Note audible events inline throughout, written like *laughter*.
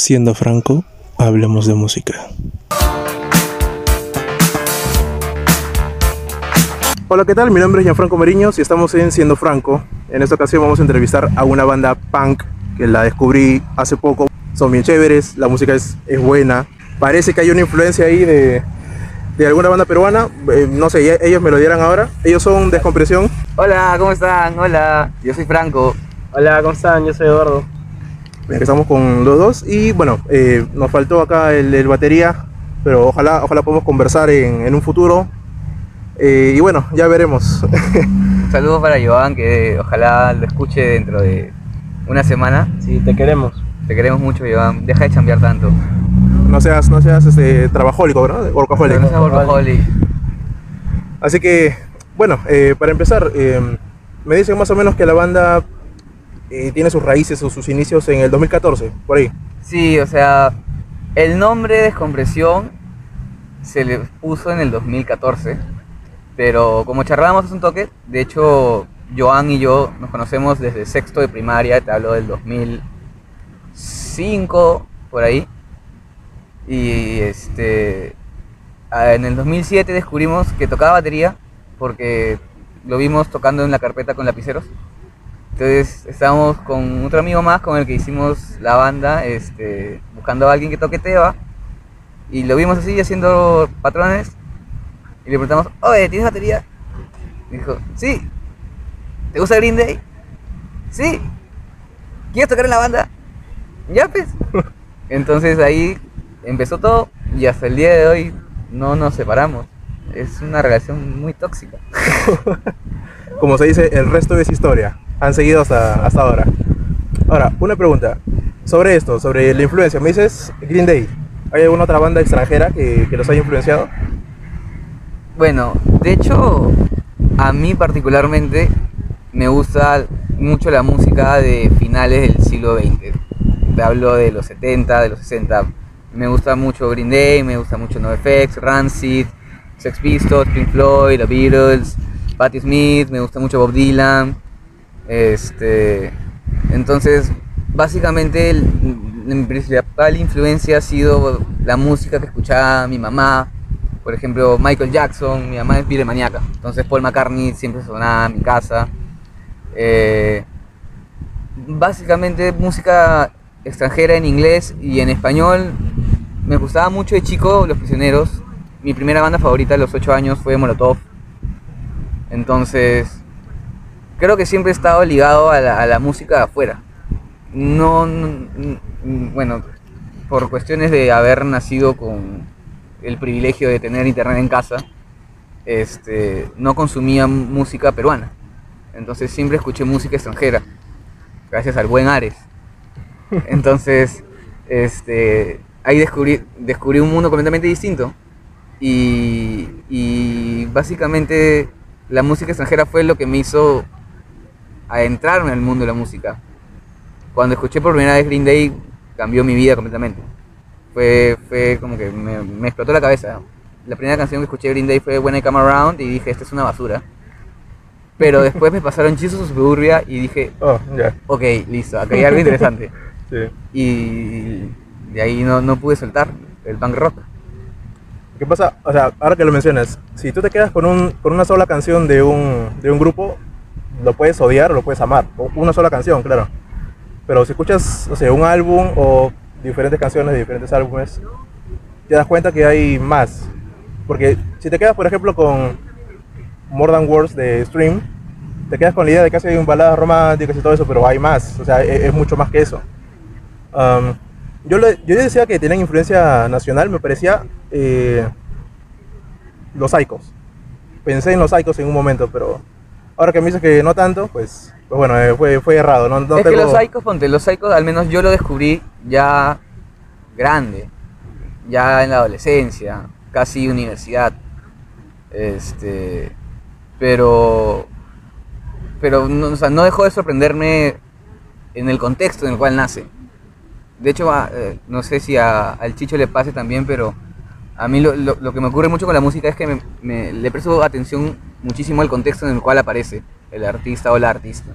Siendo franco, hablemos de música. Hola, ¿qué tal? Mi nombre es Gianfranco Mariños y estamos en Siendo Franco. En esta ocasión vamos a entrevistar a una banda punk que la descubrí hace poco. Son bien chéveres, la música es, es buena. Parece que hay una influencia ahí de, de alguna banda peruana. Eh, no sé, ellos me lo dieran ahora. Ellos son Descompresión. Hola, ¿cómo están? Hola, yo soy Franco. Hola, ¿cómo están? Yo soy Eduardo. Empezamos con los dos y bueno, eh, nos faltó acá el, el, batería, pero ojalá, ojalá podamos conversar en, en un futuro. Eh, y bueno, ya veremos. *laughs* Saludos para Joan, que ojalá lo escuche dentro de una semana. Sí, te queremos. Te queremos mucho, Joan. Deja de chambear tanto. No seas, no seas este, trabajólico, ¿no? Workaholic. No seas workaholic. Así que, bueno, eh, para empezar, eh, me dicen más o menos que la banda eh, tiene sus raíces o sus inicios en el 2014, por ahí. Sí, o sea, el nombre de Descompresión se le puso en el 2014, pero como charlábamos hace un toque, de hecho, Joan y yo nos conocemos desde sexto de primaria, te hablo del 2005, por ahí. Y este, en el 2007 descubrimos que tocaba batería, porque lo vimos tocando en la carpeta con lapiceros. Entonces estábamos con otro amigo más con el que hicimos la banda, este, buscando a alguien que toque teba. Y lo vimos así haciendo patrones. Y le preguntamos, oye, ¿tienes batería? Y dijo, sí. ¿Te gusta Green Day? Sí. ¿Quieres tocar en la banda? Ya pues. *laughs* Entonces ahí empezó todo y hasta el día de hoy no nos separamos. Es una relación muy tóxica. *laughs* Como se dice, el resto es historia han seguido hasta, hasta ahora. Ahora, una pregunta sobre esto, sobre la influencia. Me dices Green Day. ¿Hay alguna otra banda extranjera que, que los haya influenciado? Bueno, de hecho, a mí particularmente me gusta mucho la música de finales del siglo XX. Te hablo de los 70, de los 60. Me gusta mucho Green Day, me gusta mucho NoFX, Rancid, Sex Pistols, Pink Floyd, The Beatles, Patti Smith, me gusta mucho Bob Dylan. Este, entonces, básicamente el, mi principal influencia ha sido la música que escuchaba mi mamá. Por ejemplo, Michael Jackson, mi mamá es maníaca. Entonces Paul McCartney siempre sonaba en mi casa. Eh, básicamente música extranjera en inglés y en español. Me gustaba mucho de chico Los Prisioneros. Mi primera banda favorita a los 8 años fue Molotov. Entonces, creo que siempre he estado ligado a la, a la música de afuera. No, no, bueno, por cuestiones de haber nacido con el privilegio de tener internet en casa, este, no consumía música peruana. Entonces siempre escuché música extranjera, gracias al buen Ares. *laughs* Entonces, este, ahí descubrí, descubrí un mundo completamente distinto. Y, y básicamente la música extranjera fue lo que me hizo adentrarme en el mundo de la música. Cuando escuché por primera vez Green Day, cambió mi vida completamente. Fue, fue como que me, me explotó la cabeza. La primera canción que escuché de Green Day fue When I Come Around y dije, esta es una basura. Pero *laughs* después me pasaron Chisos Suburbia y dije, oh, yeah. ok, listo, acá hay algo interesante. *laughs* sí. Y de ahí no, no pude soltar el punk rock. ¿Qué pasa? O sea, ahora que lo mencionas, si tú te quedas con, un, con una sola canción de un, de un grupo, lo puedes odiar o lo puedes amar. Una sola canción, claro. Pero si escuchas, o sea, un álbum o diferentes canciones de diferentes álbumes, te das cuenta que hay más. Porque si te quedas, por ejemplo, con More Than Words de Stream, te quedas con la idea de que hay un baladas románticas y todo eso, pero hay más. O sea, es, es mucho más que eso. Um, yo, yo decía que tienen influencia nacional, me parecía eh, los Psychos. Pensé en los Psychos en un momento, pero ahora que me dices que no tanto, pues, pues bueno, eh, fue, fue errado. No, no es tengo... que los Psychos, ponte, los Psychos, al menos yo lo descubrí ya grande, ya en la adolescencia, casi universidad. Este, pero, pero no, o sea, no dejó de sorprenderme en el contexto en el cual nace. De hecho, a, eh, no sé si a, al Chicho le pase también, pero a mí lo, lo, lo, que me ocurre mucho con la música es que me, me, le presto atención muchísimo al contexto en el cual aparece el artista o la artista.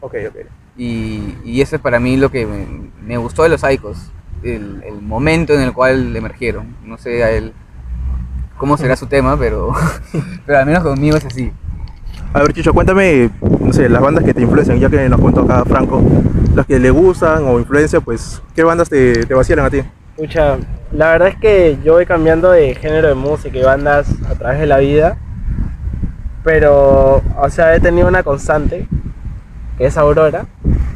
Ok, ok. Y, y eso es para mí lo que me, me gustó de los Icos. el, el momento en el cual emergieron. No sé a él cómo será su tema, pero, *laughs* pero al menos conmigo es así. A ver, Chicho, cuéntame, no sé, las bandas que te influencian, ya que nos contó acá Franco, las que le gustan o influencia, pues, ¿qué bandas te, te vacilan a ti? Pucha, la verdad es que yo voy cambiando de género de música y bandas a través de la vida. Pero, o sea, he tenido una constante, que es Aurora.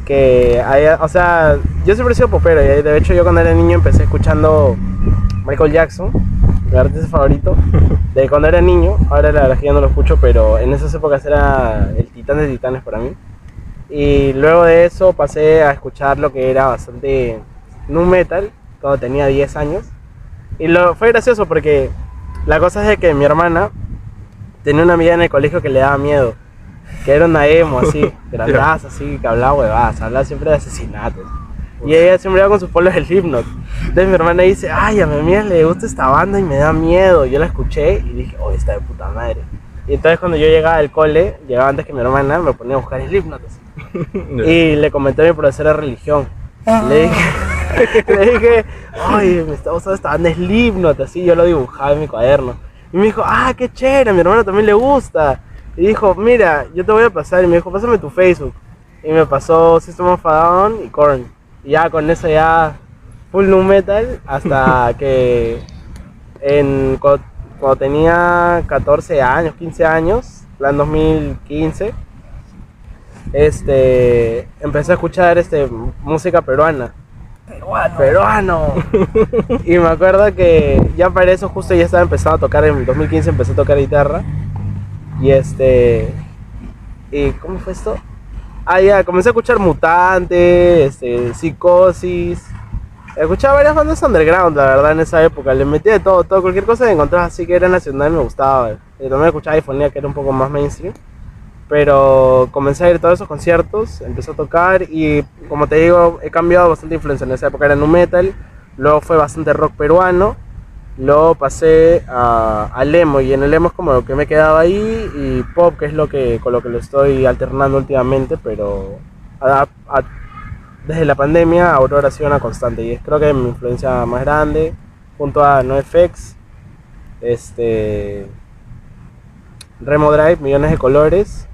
Que, hay- o sea, yo siempre he sido popero. Y de hecho, yo cuando era niño empecé escuchando Michael Jackson, mi artista favorito. *laughs* De cuando era niño, ahora la verdad es que ya no lo escucho, pero en esas épocas era el titán de titanes para mí. Y luego de eso pasé a escuchar lo que era bastante nu metal cuando tenía 10 años. Y lo, fue gracioso porque la cosa es de que mi hermana tenía una amiga en el colegio que le daba miedo. Que era una emo así, *laughs* grandaza así, que hablaba huevadas, hablaba siempre de asesinatos. Y ella siempre iba con sus polos del Slipknot. Entonces mi hermana dice, ay, a mi amiga le gusta esta banda y me da miedo. Yo la escuché y dije, oh, está de puta madre. Y entonces cuando yo llegaba al cole, llegaba antes que mi hermana, me ponía a buscar Slipknot. así. *laughs* Y le comenté a mi profesora de religión. Le dije, *laughs* le dije, ay, me está gustando esta banda Slipknot, así yo lo dibujaba en mi cuaderno. Y me dijo, ah, qué chévere, a mi hermano también le gusta. Y dijo, mira, yo te voy a pasar. Y me dijo, pásame tu Facebook. Y me pasó System of a Down y Korn. Y ya con eso ya full nu metal hasta *laughs* que en, cu- cuando tenía 14 años, 15 años, plan 2015, este, empecé a escuchar este, música peruana. Peruano. Peruano. *laughs* y me acuerdo que ya para eso justo ya estaba empezando a tocar, en 2015 empecé a tocar guitarra. Y este... ¿Y cómo fue esto? Ah, ya, comencé a escuchar Mutante, este, Psicosis. Escuchaba varias bandas underground, la verdad, en esa época. Le metía de todo, todo, cualquier cosa que encontraba así que era nacional me gustaba. Y también escuchaba Ifonía, que era un poco más mainstream. Pero comencé a ir a todos esos conciertos, empecé a tocar y como te digo, he cambiado bastante influencia. En esa época era nu metal, luego fue bastante rock peruano, luego pasé a, al emo y en el emo es como lo que me quedaba ahí y pop, que es lo que con lo que lo estoy alternando últimamente, pero a- a- desde la pandemia Aurora ha sido una constante y es creo que mi influencia más grande junto a NoFX, este Remo Drive, Millones de Colores,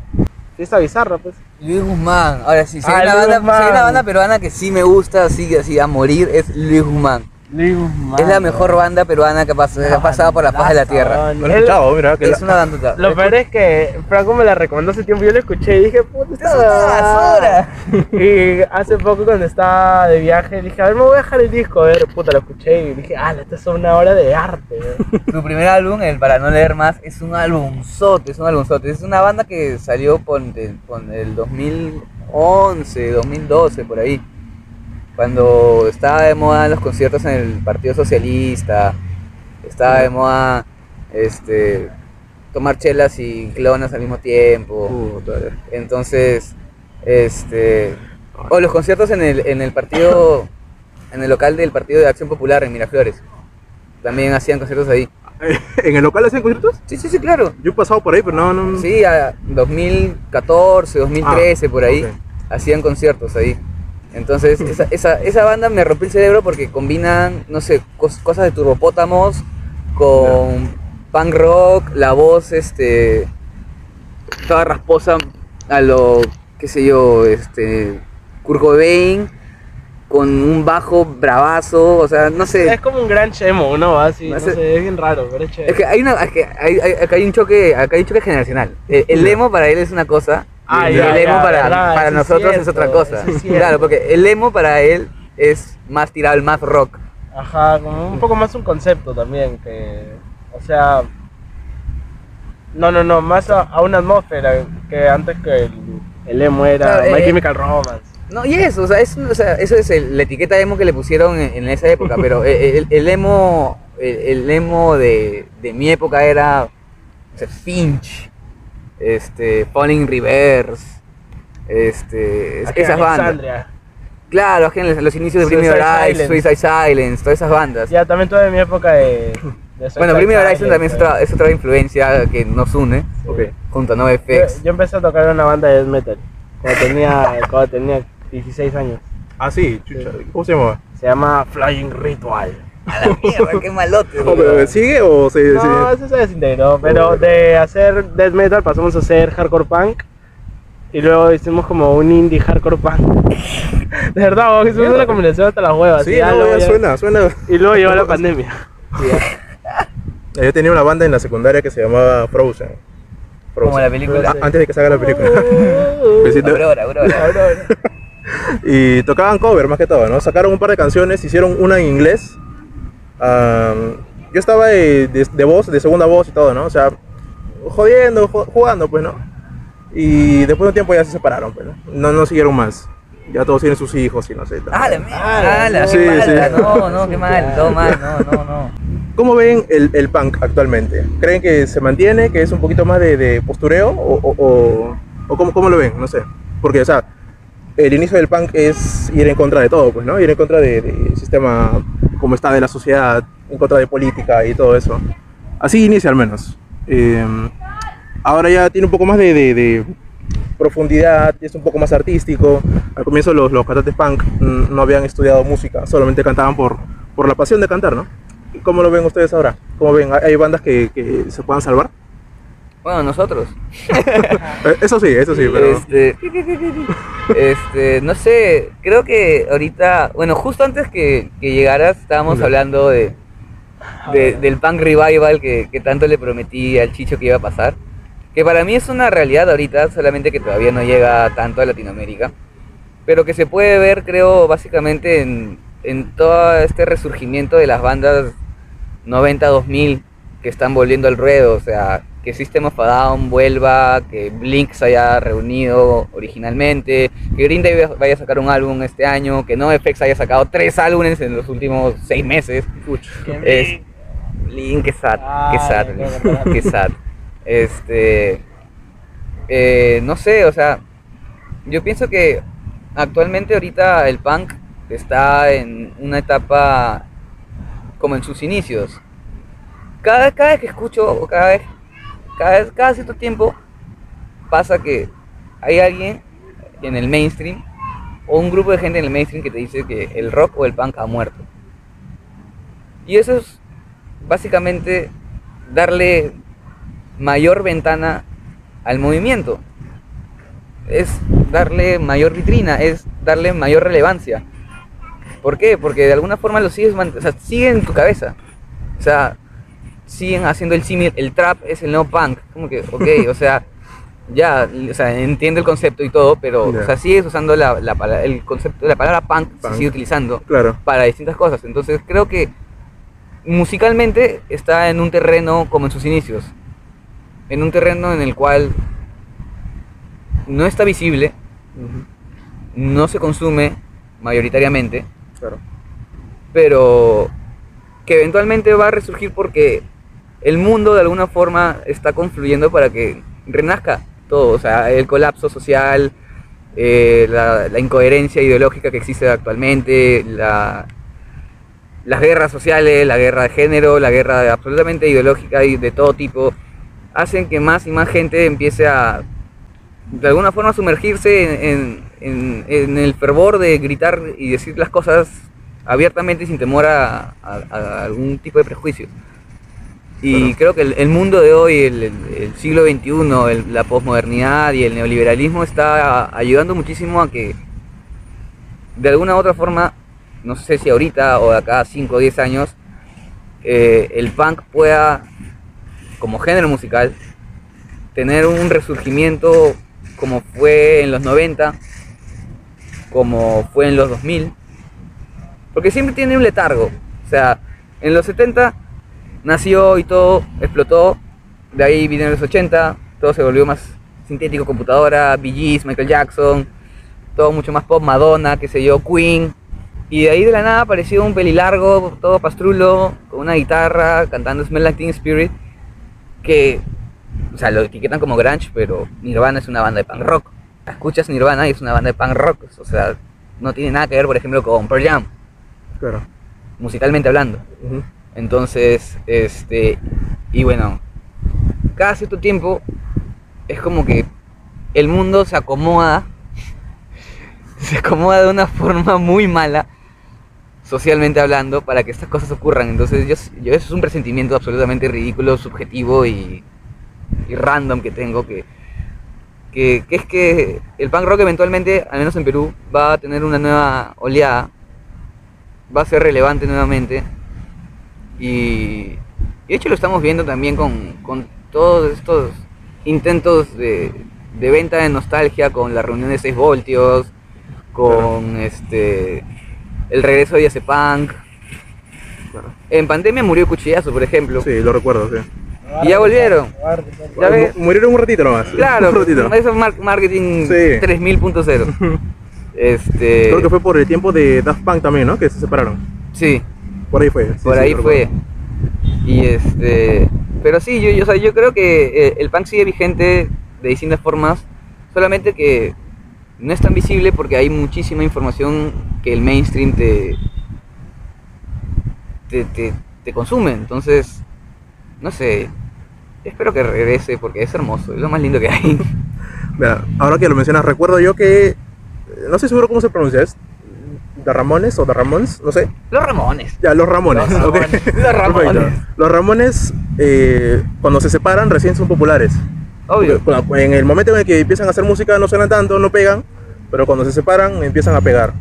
Fiesta Bizarra pues. Luis Guzmán, ahora sí, si Ah, hay, una Luis banda, Guzmán. si hay una banda peruana que sí me gusta, así, así a morir, es Luis Guzmán. Es la mejor banda peruana que ha, pasado por la faz de la tierra. No lo he escuchado, mira, que Es la- una banda. Lo peor es que Franco me la recomendó hace tiempo, yo la escuché y dije, puta, esta Es una huevada". *laughs* Y hace poco cuando estaba de viaje dije, a ver, me voy a dejar el disco, a ver, puta, lo escuché y dije, ah, esta es una obra de arte. ¿eh?". *laughs* Su primer álbum, el Para No Leer Más, es un álbumzote, es un álbumzote. Es una banda que salió con el 2011, 2012, por ahí. Cuando estaba de moda los conciertos en el Partido Socialista, estaba de moda este, tomar chelas y clonas al mismo tiempo. Puta, Entonces, este. O los conciertos en el, en el partido. En el local del Partido de Acción Popular en Miraflores. También hacían conciertos ahí. *laughs* ¿En el local hacían conciertos? Sí, sí, sí, claro. Yo he pasado por ahí, pero no, no. Sí, a 2014, 2013, por ahí. ok. Hacían conciertos ahí. Entonces, *laughs* esa, esa, esa banda me rompió el cerebro porque combinan, no sé, cos- cosas de turbopótamos con punk rock, la voz, este. toda rasposa a lo, qué sé yo, este. Kurt Cobain, con un bajo bravazo, o sea, no sé. Es como un gran chemo, ¿no? Así, No sé. sé, es bien raro, pero es chévere. Es que hay una, es que hay, hay- acá hay un choque, acá hay un choque generacional. El, el emo para él es una cosa, Ah, y ya, el emo ya, para, verdad, para es nosotros es otra cosa. es claro, porque el emo para él es más tirado al más rock. Ajá, como un poco más un concepto también, que, o sea, no, no, no, más a, a una atmósfera que antes que el, el emo era Claro, My eh, Chemical Romance. No, y eso, o sea, es, o sea, eso es el- la etiqueta emo que le pusieron en, en esa época, pero *laughs* el, emo, el, el emo de, de mi época era o sea, Finch, este, Falling Reverse, este, es- Aquí, esas bandas. Alexandria. Claro, que en los, inicios de Suicide Horizon. Suicide Silence, todas esas bandas. Ya, también toda mi época de... de Bueno, Me Horizon también es otra, es otra influencia que nos une, junto a Yo, NoFX. yo empecé a tocar en una banda de death metal cuando tenía, *laughs* cuando tenía 16 años. Ah, sí, chucha. ¿Cómo se llama? Se llama Flying Ritual. A la mierda, qué malote. *laughs* Oh, pero ¿Sigue o se.? No, se- eso se desintegró, pero de hacer death metal pasamos a hacer hardcore punk y luego hicimos como un indie hardcore punk. *laughs* De verdad, hicimos una combinación hasta las huevas. Sí, no, luego ya suena, suena. Y luego llegó la *laughs* pandemia. Yo tenía una banda en la secundaria que se llamaba Frozen. Frozen. Como la película. Ah, antes de que salga la película. Besito. Aurora, Aurora. y tocaban cover más que todo, ¿no? Sacaron un par de canciones, hicieron una en inglés. Am, yo estaba de, de- de voz, de segunda voz y todo, ¿no? O sea, jodiendo, jo- jugando, pues, ¿no? Y después de un tiempo ya se separaron, pues, ¿no? No, no siguieron más. Ya todos tienen sus hijos y no sé. tal. Ah, la mierda. Ah, la Sí, sí. No, no, qué mal, todo *laughs* mal, no, no, no. ¿Cómo ven el, el punk actualmente? ¿Creen que se mantiene, que es un poquito más de, de postureo? ¿O, o, o- o cómo, cómo lo ven? No sé. Porque, o sea, el inicio del punk es ir en contra de todo, pues, ¿no? Ir en contra de- del sistema como está de la sociedad, en contra de política y todo eso. Así inicia al menos. Eh, ahora ya tiene un poco más de, de- de profundidad, es un poco más artístico. Al comienzo los, los cantantes punk no habían estudiado música, solamente cantaban por, por la pasión de cantar, ¿no? ¿Cómo lo ven ustedes ahora? ¿Cómo ven? ¿Hay hay bandas que, que se puedan salvar? Bueno, nosotros. Eh, Eso sí, eso sí, pero... Este, este, no sé, creo que ahorita, bueno, justo antes que, que llegaras estábamos hablando de, de- del punk revival que, que tanto le prometí al Chicho que iba a pasar. Que para mí es una realidad ahorita, solamente que todavía no llega tanto a Latinoamérica. Pero que se puede ver, creo, básicamente en, en todo este resurgimiento de las bandas 90-2000 que están volviendo al ruedo. O sea, que System of a Down vuelva, que Blink se haya reunido originalmente, que Green Day vaya a sacar un álbum este año, que NoFX haya sacado tres álbumes en los últimos seis meses. Es, Blink, qué sad, qué sad, qué sad. Este, eh, no sé, o sea, yo pienso que actualmente ahorita el punk está en una etapa como en sus inicios. Cada, cada vez que escucho, o cada vez, cada, cada cierto tiempo, pasa que hay alguien en el mainstream o un grupo de gente en el mainstream que te dice que el rock o el punk ha muerto. Y eso es básicamente darle mayor ventana al movimiento. Es darle mayor vitrina, es darle mayor relevancia. ¿Por qué? Porque de alguna forma lo sigues, o sea, sigue en tu cabeza. O sea, siguen haciendo el símil, el trap es el no punk. Como que, ok, o sea, *laughs* ya, o sea, entiendo el concepto y todo, pero, o sea, sigues usando la, la el concepto, la palabra punk, Punk. se sigue utilizando Claro. para distintas cosas. Entonces creo que musicalmente está en un terreno como en sus inicios. En un terreno en el cual no está visible, no se consume mayoritariamente, Claro. pero que eventualmente va a resurgir porque el mundo de alguna forma está confluyendo para que renazca todo, o sea, el colapso social, eh, la, incoherencia ideológica que existe actualmente, la, las guerras sociales, la guerra de género, la guerra absolutamente ideológica y de todo tipo, hacen que más y más gente empiece a, de alguna forma, sumergirse en, el fervor de gritar y decir las cosas abiertamente sin temor a algún tipo de prejuicio. Y creo que el, el mundo de hoy, el, el- siglo XXI, el- la posmodernidad y el neoliberalismo está ayudando muchísimo a que de alguna u otra forma, no sé si ahorita o de acá a 5 o 10 años, eh, el punk pueda, como género musical, tener un resurgimiento como fue en los 90, como fue en los 2000, porque siempre tiene un letargo. O sea, en los 70 nació y todo explotó, de ahí vinieron los 80, todo se volvió más sintético, computadora, Gees, Michael Jackson, todo mucho más pop, Madonna, qué sé yo, Queen. Y de ahí de la nada apareció un pelilargo, todo pastrulo, con una guitarra, cantando Smell Like Teen Spirit, que, o sea, lo etiquetan como grunge, pero Nirvana es una banda de punk rock. Escuchas Nirvana y es una banda de punk rock, o sea, no tiene nada que ver, por ejemplo, con Pearl Jam, Claro. musicalmente hablando. Entonces, este, y bueno, cada cierto tiempo es como que el mundo se acomoda, *laughs* se acomoda de una forma muy mala, socialmente hablando, para que estas cosas ocurran. Entonces, yo, yo eso es un presentimiento absolutamente ridículo, subjetivo y, y random que tengo, que, que, que es que el punk rock eventualmente, al menos en Perú, va a tener una nueva oleada, va a ser relevante nuevamente. Y, y de hecho lo estamos viendo también con, con todos estos intentos de, de venta de nostalgia, con la reunión de 6 voltios, con este el regreso de Yace Punk. En pandemia murió Cuchillazo, por ejemplo. Sí, lo recuerdo, sí. Y ya volvieron. Ya ves. Mu- Murieron un ratito nomás. Claro, *laughs* un ratito. eso es mar- marketing Sí. 3000.0. *laughs* Este, Creo que fue por el tiempo de Daft Punk también, ¿no? Que se separaron. sí, Por ahí fue. sí, por sí, ahí fue. Y este, pero sí, yo, yo, o sea, yo creo que eh, el punk sigue vigente de distintas formas, solamente que no es tan visible porque hay muchísima información que el mainstream te te, te, te consume. Entonces, no sé, espero que regrese porque es hermoso, es lo más lindo que hay. *laughs* Mira, ahora que lo mencionas, recuerdo yo que. No estoy seguro cómo se pronuncia, ¿es? ¿De Ramones o de Ramones? No sé. Los Ramones. Ya, los Ramones. Los. Ramones. *laughs* Los Ramones. Perfecto. Los Ramones, eh, cuando se separan, recién son populares. Obvio. Porque En el momento en el que empiezan a hacer música no suenan tanto, no pegan, pero cuando se separan empiezan a pegar.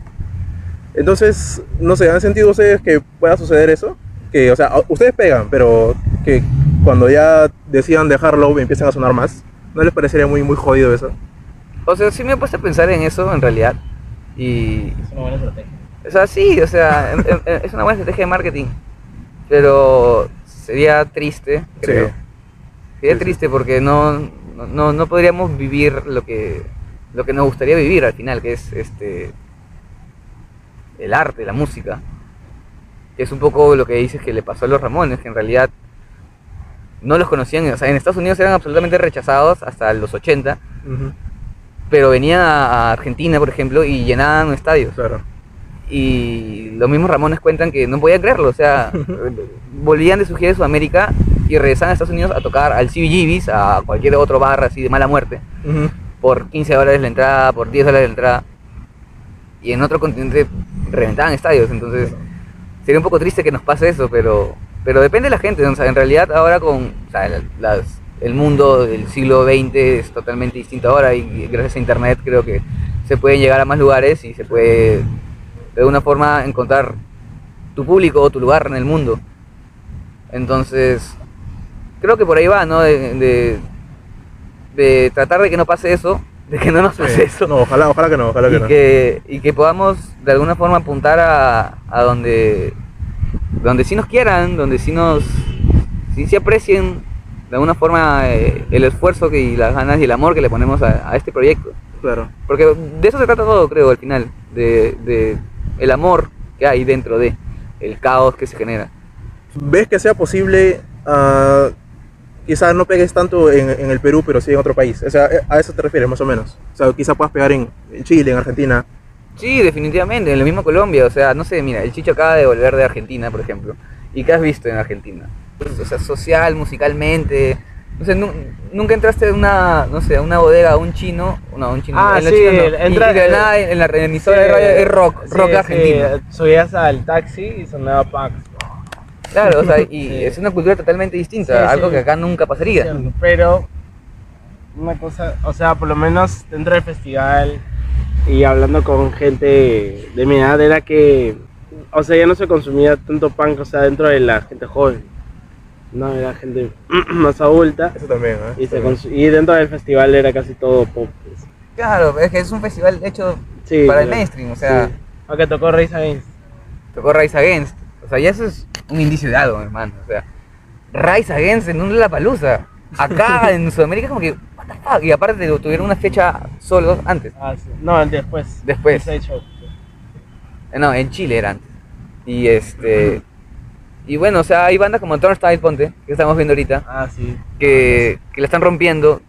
Entonces, no sé, ¿han sentido ustedes que pueda suceder eso? Que, o sea, ustedes pegan, pero que cuando ya decidan dejarlo empiezan a sonar más. ¿No les parecería muy, muy jodido eso? O sea, sí me he puesto a pensar en eso en realidad. Y Es una buena estrategia. O sea, sí, o sea, *laughs* em- em- es una buena estrategia de marketing. Pero sería triste, creo. Sería Sí, sí. triste porque no, no, no podríamos vivir lo que, lo que nos gustaría vivir al final, que es este el arte, la música. Que es un poco lo que dices que le pasó a los Ramones, que en realidad no los conocían. O sea, en Estados Unidos eran absolutamente rechazados hasta los 80, Ujú, pero venían a Argentina, por ejemplo, y llenaban estadios. Claro. Y los mismos Ramones cuentan que no podían creerlo, o sea, *laughs* volvían de su gira de Sudamérica y regresaban a Estados Unidos a tocar al CBGB's, a cualquier otro bar así de mala muerte, Ujú. por 15 dólares la entrada, por 10 dólares la entrada, y en otro continente reventaban estadios, entonces sería un poco triste que nos pase eso, pero, pero depende de la gente, o sea, en realidad ahora con o sea, la- las- el mundo del siglo XX es totalmente distinto ahora y gracias a internet creo que se pueden llegar a más lugares y se puede de alguna forma encontrar tu público o tu lugar en el mundo. Entonces, creo que por ahí va, ¿no? De, de, de tratar de que no pase eso, de que no nos pase Sí. eso No, ojalá, ojalá que no, ojalá que y no. que, y que podamos de alguna forma apuntar a, a donde, donde sí nos quieran, donde sí nos sí, sí aprecien de alguna forma eh, el esfuerzo que, y las ganas y el amor que le ponemos a, a este proyecto. Claro. Porque de eso se trata todo, creo, al final, de, de el amor que hay dentro de el caos que se genera. ¿Ves que sea posible, ah, quizás no pegues tanto en, en el Perú, pero sí en otro país? O sea, eh, a eso te refieres más o menos. O sea, quizás puedas pegar en, en Chile, en Argentina. Sí, definitivamente, en lo mismo Colombia, o sea, no sé, mira, el Chicho acaba de volver de Argentina, por ejemplo. ¿Y qué has visto en Argentina? Pues, o sea, social, musicalmente. No sé, nu- nunca entraste a una, no sé, a una bodega, a un chino, no, un chino, Ah, en sí, chinos no. el- y, entra- y de nada en la emisora de radio es rock, sí, rock sí, argentino. subías al taxi y sonaba punk. Claro, o sea, *laughs* y Sí. es una cultura totalmente distinta, algo que acá nunca pasaría. Pero una cosa, o sea, por lo menos dentro del festival y hablando con gente de mi edad era que, o sea, ya no se consumía tanto punk, o sea, dentro de la gente joven. No, era gente *clears throat* más adulta Eso también, ¿eh? y, se consu- y dentro del festival era casi todo pop. pues. Claro, es que es un festival hecho Sí, para el claro. mainstream, o sea, Sí. Aunque tocó Rise Against. tocó Rise Against. O sea, ya eso es un indicio de algo, hermano. O sea, Rise Against en un Lollapalooza. Acá *laughs* en Sudamérica es como que, what the fuck. Y aparte tuvieron una fecha solo antes. Ah, sí. No, después. Después. Ese show. Eh, No, en Chile era antes. Y este... *clears throat* Y bueno, o sea, hay bandas como Turnstile, ponte, que estamos viendo ahorita, Ah, sí. que, que la están rompiendo,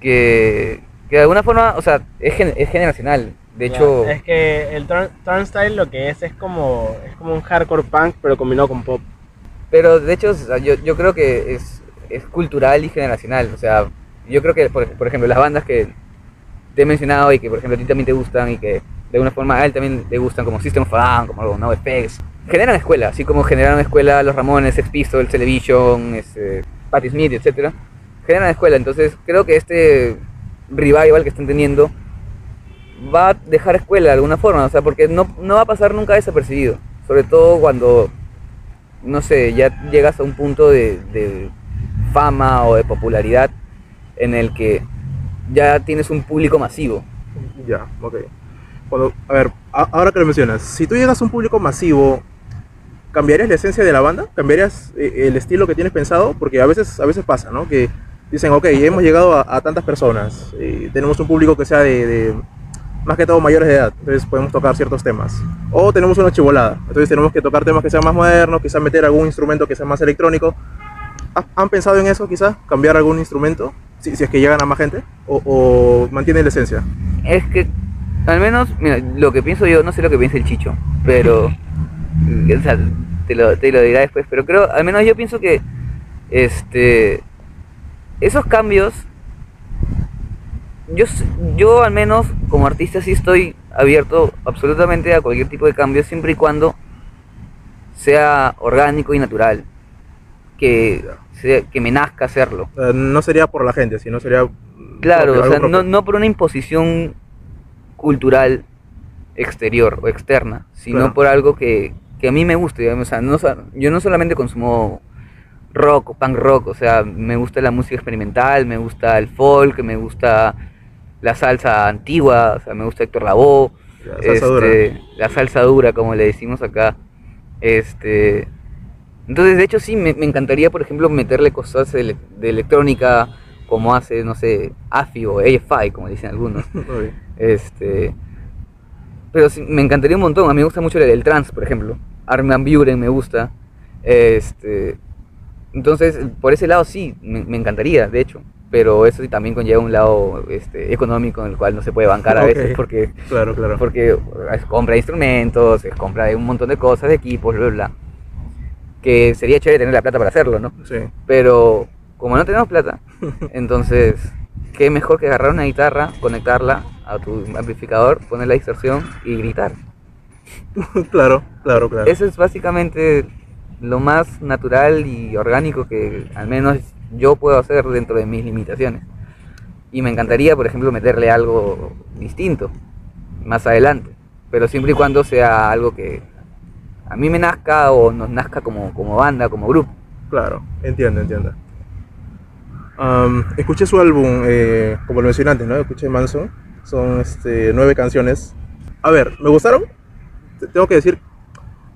que, que de alguna forma, o sea, es, gen- es generacional. De hecho, Es que el turn- Turnstile lo que es es como, es como un hardcore punk, pero combinado con pop. Pero de hecho, o sea, yo, yo creo que es, es cultural y generacional. O sea, yo creo que, por, por ejemplo, las bandas que te he mencionado y que, por ejemplo, a ti también te gustan y que de alguna forma a él también le gustan como System of a Down, como algo, no FX. Generan escuela, así como generaron escuela los Ramones, Sex Pistols, Television, este, Patti Smith, etc. Generan escuela, entonces creo que este revival que están teniendo va a dejar escuela de alguna forma, o sea, porque no, no va a pasar nunca desapercibido, sobre todo cuando, no sé, ya llegas a un punto de, fama o de popularidad en el que ya tienes un público masivo. Ya, ok. A ver, ahora que lo mencionas, si tú llegas a un público masivo, ¿cambiarías la esencia de la banda? ¿Cambiarías eh, el estilo que tienes pensado? Porque a veces, a veces pasa, ¿no? Que dicen, ok, hemos llegado a, a tantas personas, y tenemos un público que sea de, de, más que todo mayores de edad, entonces podemos tocar ciertos temas. O tenemos una chivolada, entonces tenemos que tocar temas que sean más modernos, quizás meter algún instrumento que sea más electrónico. ¿Ha- ¿Han pensado en eso quizás? ¿Cambiar algún instrumento? Si, si es que llegan a más gente, o, o mantienen la esencia. Es que, al menos, mira, lo que pienso yo, no sé lo que piensa el Chicho, pero, *laughs* o sea, te lo, te lo dirá después, pero creo, al menos yo pienso que, este, esos cambios, yo, yo al menos como artista sí estoy abierto absolutamente a cualquier tipo de cambio, siempre y cuando sea orgánico y natural, que, sea- que me nazca hacerlo. Sea, no sería por la gente, sino sería... Claro, o sea, no, no por una imposición cultural exterior o externa, sino Claro. por algo que, que a mí me guste. digamos, O sea, no, yo no solamente consumo rock o punk rock, o sea, me gusta la música experimental, me gusta el folk, me gusta la salsa antigua, o sea, me gusta Héctor Lavoe, La salsa dura. este, la salsa dura, como le decimos acá. Este, entonces, de hecho, sí, me, me encantaría, por ejemplo, meterle cosas de, ele- de electrónica, como hace, no sé, AFI o AFI, como dicen algunos. *laughs* Este, pero sí, me encantaría un montón. A mí me gusta mucho el, el trance, por ejemplo. Armin Buren me gusta. Este, entonces, por ese lado sí, me, me encantaría, de hecho. Pero eso sí también conlleva un lado este, económico en el cual no se puede bancar a veces porque Claro, claro. porque es compra de instrumentos, es compra de un montón de cosas, de equipos, bla, bla, bla. Que sería chévere tener la plata para hacerlo, ¿no? Sí. Pero como no tenemos plata, *laughs* entonces, qué mejor que agarrar una guitarra, conectarla a tu amplificador, poner la distorsión y gritar. *laughs* claro, claro, claro. Eso es básicamente lo más natural y orgánico que al menos yo puedo hacer dentro de mis limitaciones. Y me encantaría, por ejemplo, meterle algo distinto más adelante. Pero siempre y cuando sea algo que a mí me nazca o nos nazca como, como banda, como grupo. Claro, entiendo, entiendo. Escuché su álbum, eh, como lo mencioné antes, ¿no? Escuché Manson. Son este, nueve canciones. A ver, ¿me gustaron? Te- Tengo que decir,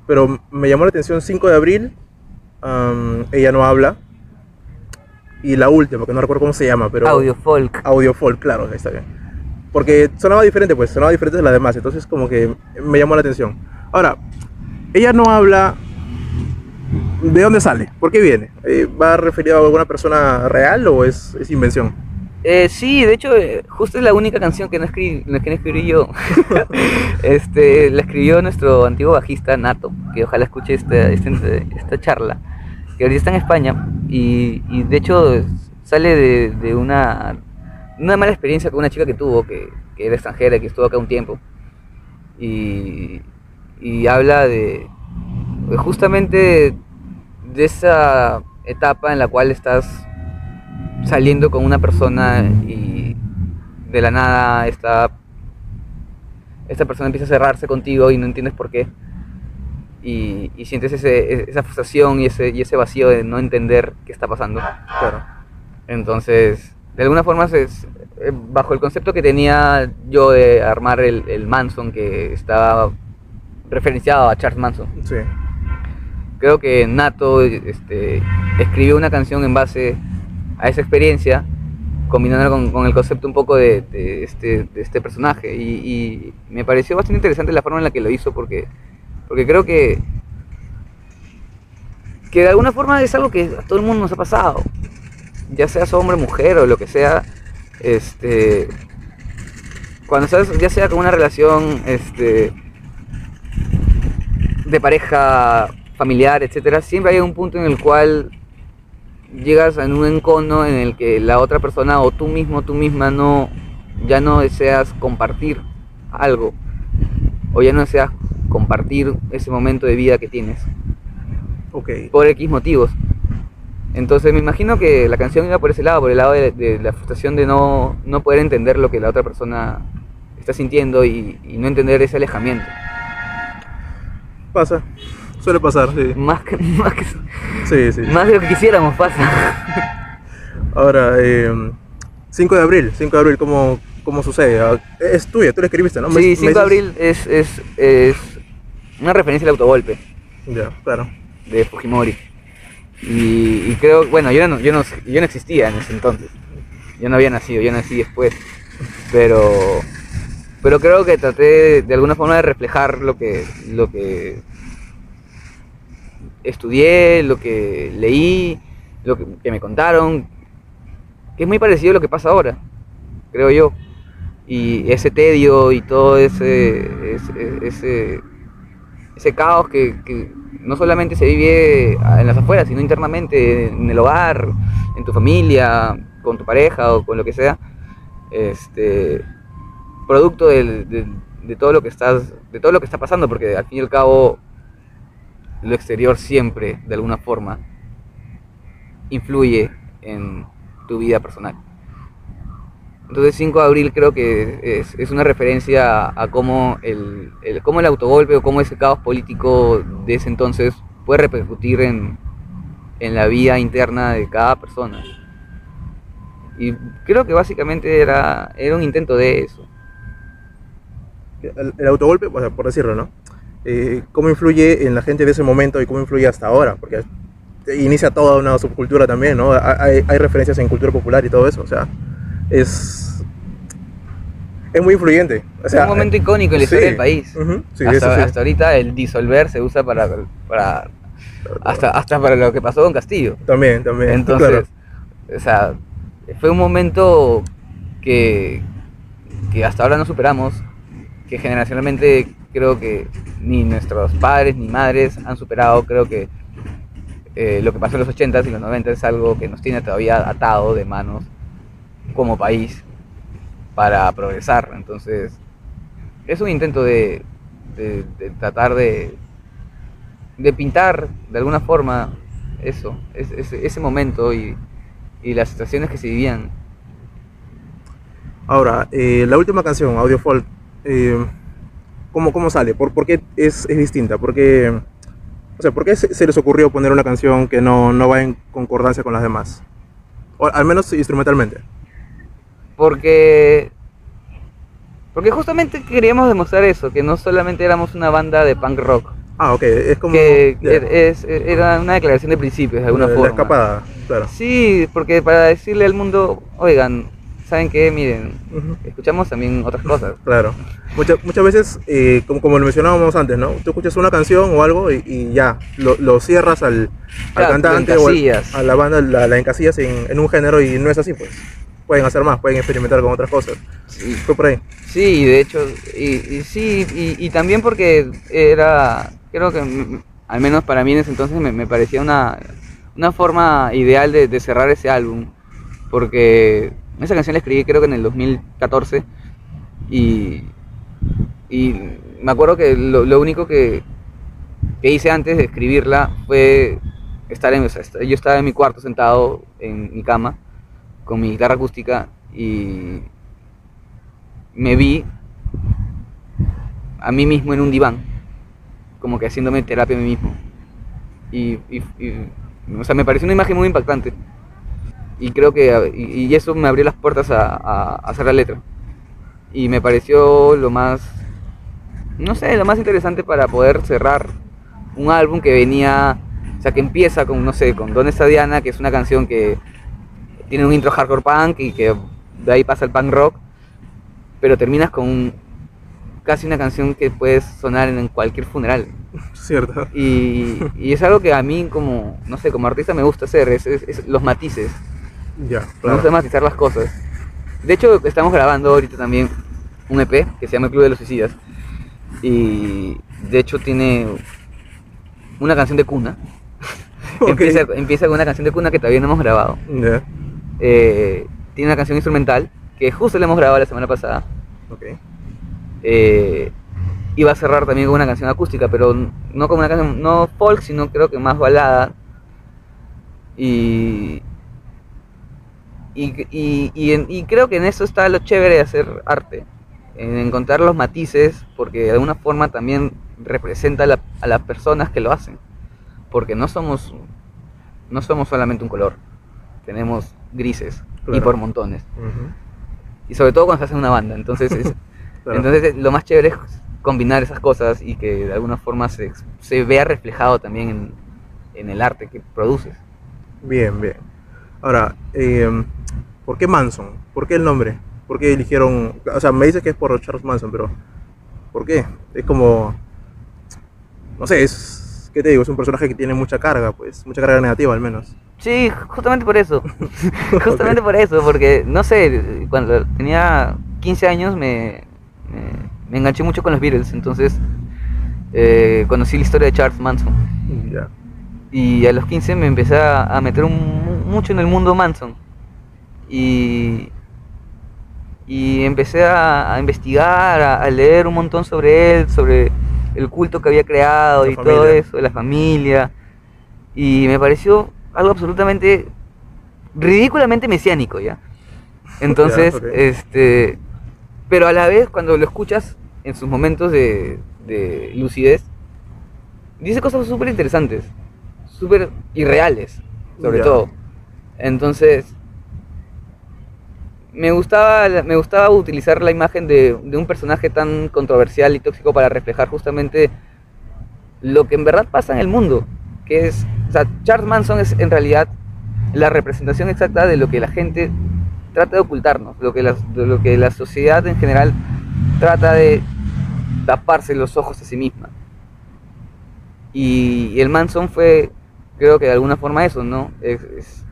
pero me llamó la atención 5 de abril. ella no habla. Y la última, que no recuerdo cómo se llama, pero... Audio folk. Audio folk, claro, ahí está bien. Porque sonaba diferente, pues, sonaba diferente de las demás, entonces como que me llamó la atención. Ahora, ella no habla de dónde sale, por qué viene. Eh, ¿Va referido a alguna persona real o es, es invención? Eh, sí, de hecho, eh, justo es la única canción que no escribí, que no escribí yo. *laughs* este, la escribió nuestro antiguo bajista Nato, que ojalá escuche esta, esta, esta charla, que ahorita está en España. Y, y de hecho sale de, de una, una mala experiencia con una chica que tuvo, que, que era extranjera, que estuvo acá un tiempo. Y, y habla de de justamente de esa etapa en la cual estás saliendo con una persona y de la nada esta, esta persona empieza a cerrarse contigo y no entiendes por qué. Y, y sientes ese, esa frustración y ese, y ese vacío de no entender qué está pasando. Claro. Entonces, de alguna forma, se- es- eh, bajo el concepto que tenía yo de armar el, el Manson, que estaba referenciado a Charles Manson, Sí. creo que Nato este, escribió una canción en base a esa experiencia, combinándola con, el concepto un poco de, este, este personaje. Y, y me pareció bastante interesante la forma en la que lo hizo, porque, porque creo que, que de alguna forma es algo que a todo el mundo nos ha pasado, ya seas hombre, mujer o lo que sea. Este, cuando estás, ya sea con una relación este, de pareja familiar, etcétera, siempre hay un punto en el cual llegas en un encono en el que la otra persona o tú mismo, tú misma no ya no deseas compartir algo o ya no deseas compartir ese momento de vida que tienes Ok. por X motivos. Entonces me imagino que la canción iba por ese lado, por el lado de, de la frustración de no, no poder entender lo que la otra persona está sintiendo y, y no entender ese alejamiento. Pasa. Suele pasar, sí. Más, que, más, que- Sí, sí. más de lo que quisiéramos pasa. Ahora, eh, 5 de abril. 5 de abril, ¿cómo, cómo sucede? Ah, Es tuya, tú la escribiste, ¿no? Me- Sí, me 5 de abril es, es, es una referencia al autogolpe Ya, claro. de Fujimori. Y, y creo, bueno, yo no, yo, no, yo no existía en ese entonces. Yo no había nacido, yo nací después. Pero, pero creo que traté de alguna forma de reflejar lo que, lo que estudié, lo que leí, lo que, me contaron, que es muy parecido a lo que pasa ahora, creo yo. Y ese tedio y todo ese, ese, ese, ese caos que, que no solamente se vive en las afueras, sino internamente, en el hogar, en tu familia, con tu pareja o con lo que sea, este, producto del- del- de todo lo que estás, de todo lo que está pasando, porque al fin y al cabo lo exterior siempre, de alguna forma, influye en tu vida personal. Entonces 5 de abril creo que es, es una referencia a, cómo, el, el- cómo el autogolpe o cómo ese caos político de ese entonces puede repercutir en, en la vida interna de cada persona. Y creo que básicamente era, era un intento de eso. El, autogolpe, por decirlo, ¿no? Eh, ¿Cómo influye en la gente de ese momento y cómo influye hasta ahora? Porque inicia toda una subcultura también, ¿no? Hay, hay referencias en cultura popular y todo eso, o sea, es, es muy influyente. O sea, es un momento icónico en la historia sí, del país. ujú, sí, hasta, sí. hasta ahorita el disolver se usa para, para hasta, hasta para lo que pasó con Castillo. También, también. *laughs* Entonces, claro. o sea, fue un momento que, que hasta ahora no superamos, que generacionalmente creo que ni nuestros padres ni madres han superado, creo que eh, lo que pasó en los 80s y los 90s es algo que nos tiene todavía atado de manos como país para progresar. Entonces, es un intento de, tratar de, de pintar de alguna forma eso, es- ese, momento y, las situaciones que se vivían. Ahora, eh, la última canción, Audio Folk, eh, ¿cómo, ¿cómo sale? ¿Por, por qué es, es distinta? ¿Por qué, o sea, ¿por qué se, se les ocurrió poner una canción que no, no va en concordancia con las demás? O al menos instrumentalmente. Porque, porque justamente queríamos demostrar eso, que no solamente éramos una banda de punk rock, Ah, ok, es como... que ya, er- es- era una declaración de principios de alguna la, la forma. escapada, claro. Sí, porque para decirle al mundo, oigan, ¿saben qué? Miren, escuchamos también otras cosas. *laughs* Claro. Muchas, muchas veces, eh, como, como lo mencionábamos antes, ¿no? Tú escuchas una canción o algo y, y ya, lo, lo cierras al, al Claro, cantante o al- a la banda, la, la encasillas en, en un género y no es así, pues. Pueden hacer más, pueden experimentar con otras cosas. Sí, Fue por ahí. Sí, de hecho, y, y sí, y, y también porque era, creo que mm, al menos para mí en ese entonces me, me parecía una, una forma ideal de, de cerrar ese álbum, porque esa canción la escribí creo que en el 2014 y, y me acuerdo que lo, único que, que hice antes de escribirla fue estar en, yo estaba en mi cuarto sentado en mi cama con mi guitarra acústica y me vi a mí mismo en un diván, como que haciéndome terapia a mí mismo. Y- o sea, me pareció una imagen muy impactante. Y creo que y, y eso me abrió las puertas a, a- a hacer la letra. Y me pareció lo más, no sé, lo más interesante para poder cerrar un álbum que venía, o sea, que empieza con, no sé, con ¿Dónde está Diana? Que es una canción que tiene un intro hardcore punk y que de ahí pasa el punk rock, pero terminas con un- casi una canción que puedes sonar en cualquier funeral. Cierto. Y, y es algo que a mí como, no sé, como artista me gusta hacer, es, es- es los matices, Ya, me claro. gusta matizar las cosas. De hecho, estamos grabando ahorita también un EP que se llama El Club de los Suicidas. Y de hecho tiene una canción de cuna. *laughs* Empieza, empieza con una canción de cuna que todavía no hemos grabado. Eh, tiene una canción instrumental que justo la hemos grabado la semana pasada. ok. Eh, iba a cerrar también con una canción acústica, pero no con una canción, no folk, sino creo que más balada. Y, y, y, y en- y creo que en eso está lo chévere de hacer arte, en encontrar los matices, porque de alguna forma también representa a, la- a las personas que lo hacen, porque no somos, no somos solamente un color, tenemos grises y por montones, y sobre todo cuando se hace una banda, entonces, es- *laughs* Claro. entonces lo más chévere es combinar esas cosas y que de alguna forma se, se vea reflejado también en, en el arte que produces. Bien, bien. Ahora, eh, ¿por qué Manson? ¿Por qué el nombre? ¿Por qué eligieron? O sea, me dices que es por Charles Manson, pero ¿por qué? Es como, no sé, es, ¿qué te digo? Es un personaje que tiene mucha carga, pues, mucha carga negativa al menos. Sí, justamente por eso. *laughs* *laughs* justamente por eso, porque no sé, cuando tenía 15 años me, me, me enganché mucho con los Beatles, entonces eh, conocí la historia de Charles Manson. Ya. Y a los 15 me empecé a, meter un- mucho en el mundo Manson. Y, y empecé a, a investigar, a, a leer un montón sobre él, sobre el culto que había creado La y todo eso, de la familia. Y me pareció algo absolutamente ridículamente mesiánico ya. Entonces, *laughs* este, pero a la vez cuando lo escuchas en sus momentos de, de lucidez, dice cosas súper interesantes, súper irreales, sobre todo. Entonces, me gustaba, me gustaba utilizar la imagen de, de un personaje tan controversial y tóxico para reflejar justamente lo que en verdad pasa en el mundo. Que es, o sea, Charles Manson es en realidad la representación exacta de lo que la gente trata de ocultarnos, lo que la, de lo que la sociedad en general trata de taparse los ojos a sí misma. Y, y el Manson fue, creo que de alguna forma eso, ¿no? Es, es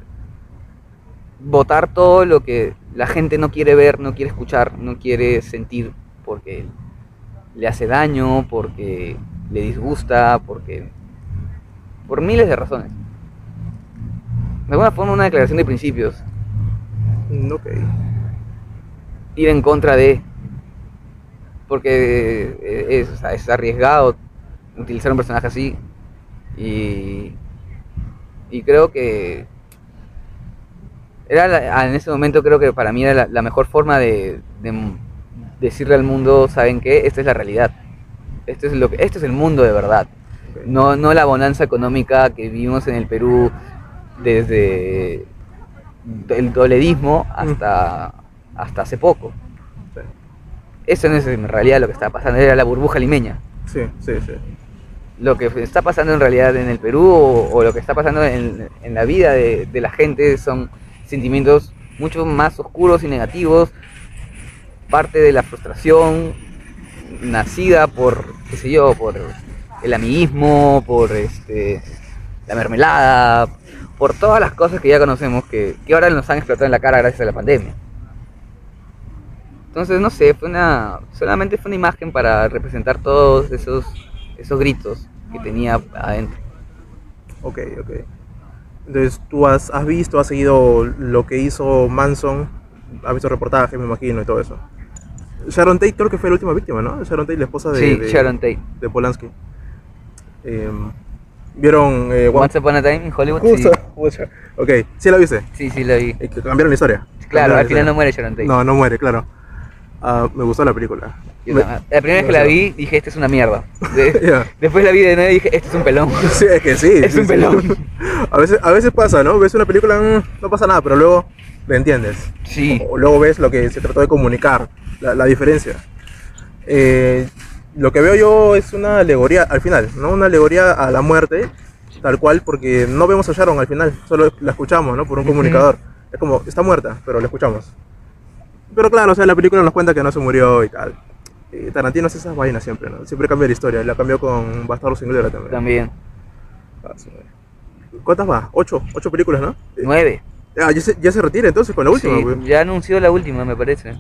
botar todo lo que la gente no quiere ver, no quiere escuchar, no quiere sentir, porque le hace daño, porque le disgusta, porque... por miles de razones. De alguna forma una declaración de principios, Ok. ir en contra de, porque eh, es, es arriesgado utilizar un personaje así y, y creo que era la- en ese momento creo que para mí era la, la mejor forma de, de decirle al mundo, ¿saben qué? Esta es la realidad. Este es, lo que, este es el mundo de verdad. No, no la bonanza económica que vivimos en el Perú desde el doledismo hasta, hasta hace poco. Eso no es en realidad lo que está pasando, era la burbuja limeña. Sí, sí, sí. Lo que está pasando en realidad en el Perú o, lo que está pasando en, en la vida de, de la gente son sentimientos mucho más oscuros y negativos, parte de la frustración nacida por, qué sé yo, por el amiguismo, por este, la mermelada, por todas las cosas que ya conocemos que, que ahora nos han explotado en la cara gracias a la pandemia. Entonces, no sé, fue una, solamente fue una imagen para representar todos esos, esos gritos que tenía adentro. Ok, ok. Entonces, tú has, has visto, has seguido lo que hizo Manson, has visto reportajes, me imagino, y todo eso. Sharon Tate creo que fue la última víctima, ¿no? Sharon Tate, la esposa de, sí, de, Sharon Tate. de Polanski. Em, ¿Vieron eh, Once Upon a Time in Hollywood. Justo, Sí. *laughs* Ok, sí la viste. sí, sí, la vi. Eh, cambiaron la historia. Claro, Cambiaron al final no muere Sharon Tate. No, no muere, claro. Ah, me gustó la película. Yo Me- no- la primera vez que la vi dije, esta es una mierda. De-. *laughs* Después la vi de nuevo y dije, este es un pelón. *laughs* Sí, es que sí. *laughs* Es sí, un sí. pelón. A veces, a veces pasa, ¿no? Ves una película, mm, no pasa nada, pero luego le entiendes. Sí, O luego ves lo que se trató de comunicar, la, la diferencia. Eh, lo que veo yo es una alegoría al final, ¿no? Una alegoría a la muerte, tal cual, porque no vemos a Sharon al final, solo la escuchamos, ¿no? Por un comunicador. Es como, está muerta, pero la escuchamos. Pero claro, o sea, la película nos cuenta que no se murió y tal. Y Tarantino hace esas vainas siempre, ¿no? Siempre cambia la historia. La cambió con Bastardo sin Gloria también. también. Ah. ¿Cuántas va? ¿Ocho? ¿Ocho películas, no? Eh, Nueve. Ah, ya se, ya se retira entonces con la última, Sí, ya anunció la última, me parece.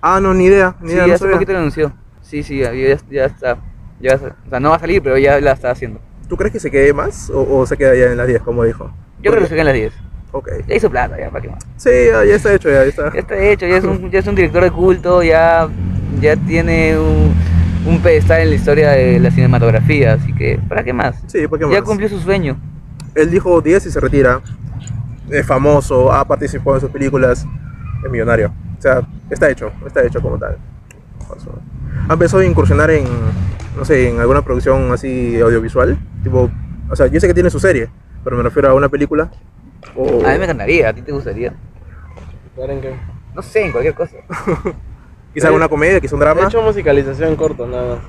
Ah, no, ni idea. Ni Sí, idea no hace sabía. poquito la anunció. Sí, sí, ya, ya, ya está. Ya, o sea, no va a salir, pero ya la está haciendo. ¿Tú crees que se quede más o, o se queda ya en las 10, como dijo? Yo creo que se queda en las 10. Ok. Ya hizo plata, ya, ¿para qué más? Sí, ya, ya está hecho, ya, ya está. Ya está hecho, ya es un, ya es un director de culto, ya, ya tiene un, un pedestal en la historia de la cinematografía, así que ¿para qué más? Sí, ¿por qué Ya más? cumplió su sueño. Él dijo 10 y se retira. Es famoso, ha participado en sus películas, es millonario. O sea, está hecho, está hecho como tal. Ha empezado a incursionar en, no sé, en alguna producción así audiovisual. Tipo, o sea, yo sé que tiene su serie, pero me refiero a una película. O, A mí me encantaría, a ti te gustaría. ¿Ahora en qué? No sé, en cualquier cosa. *laughs* quizá alguna comedia, quizá un He drama. hecho musicalización corto, nada más.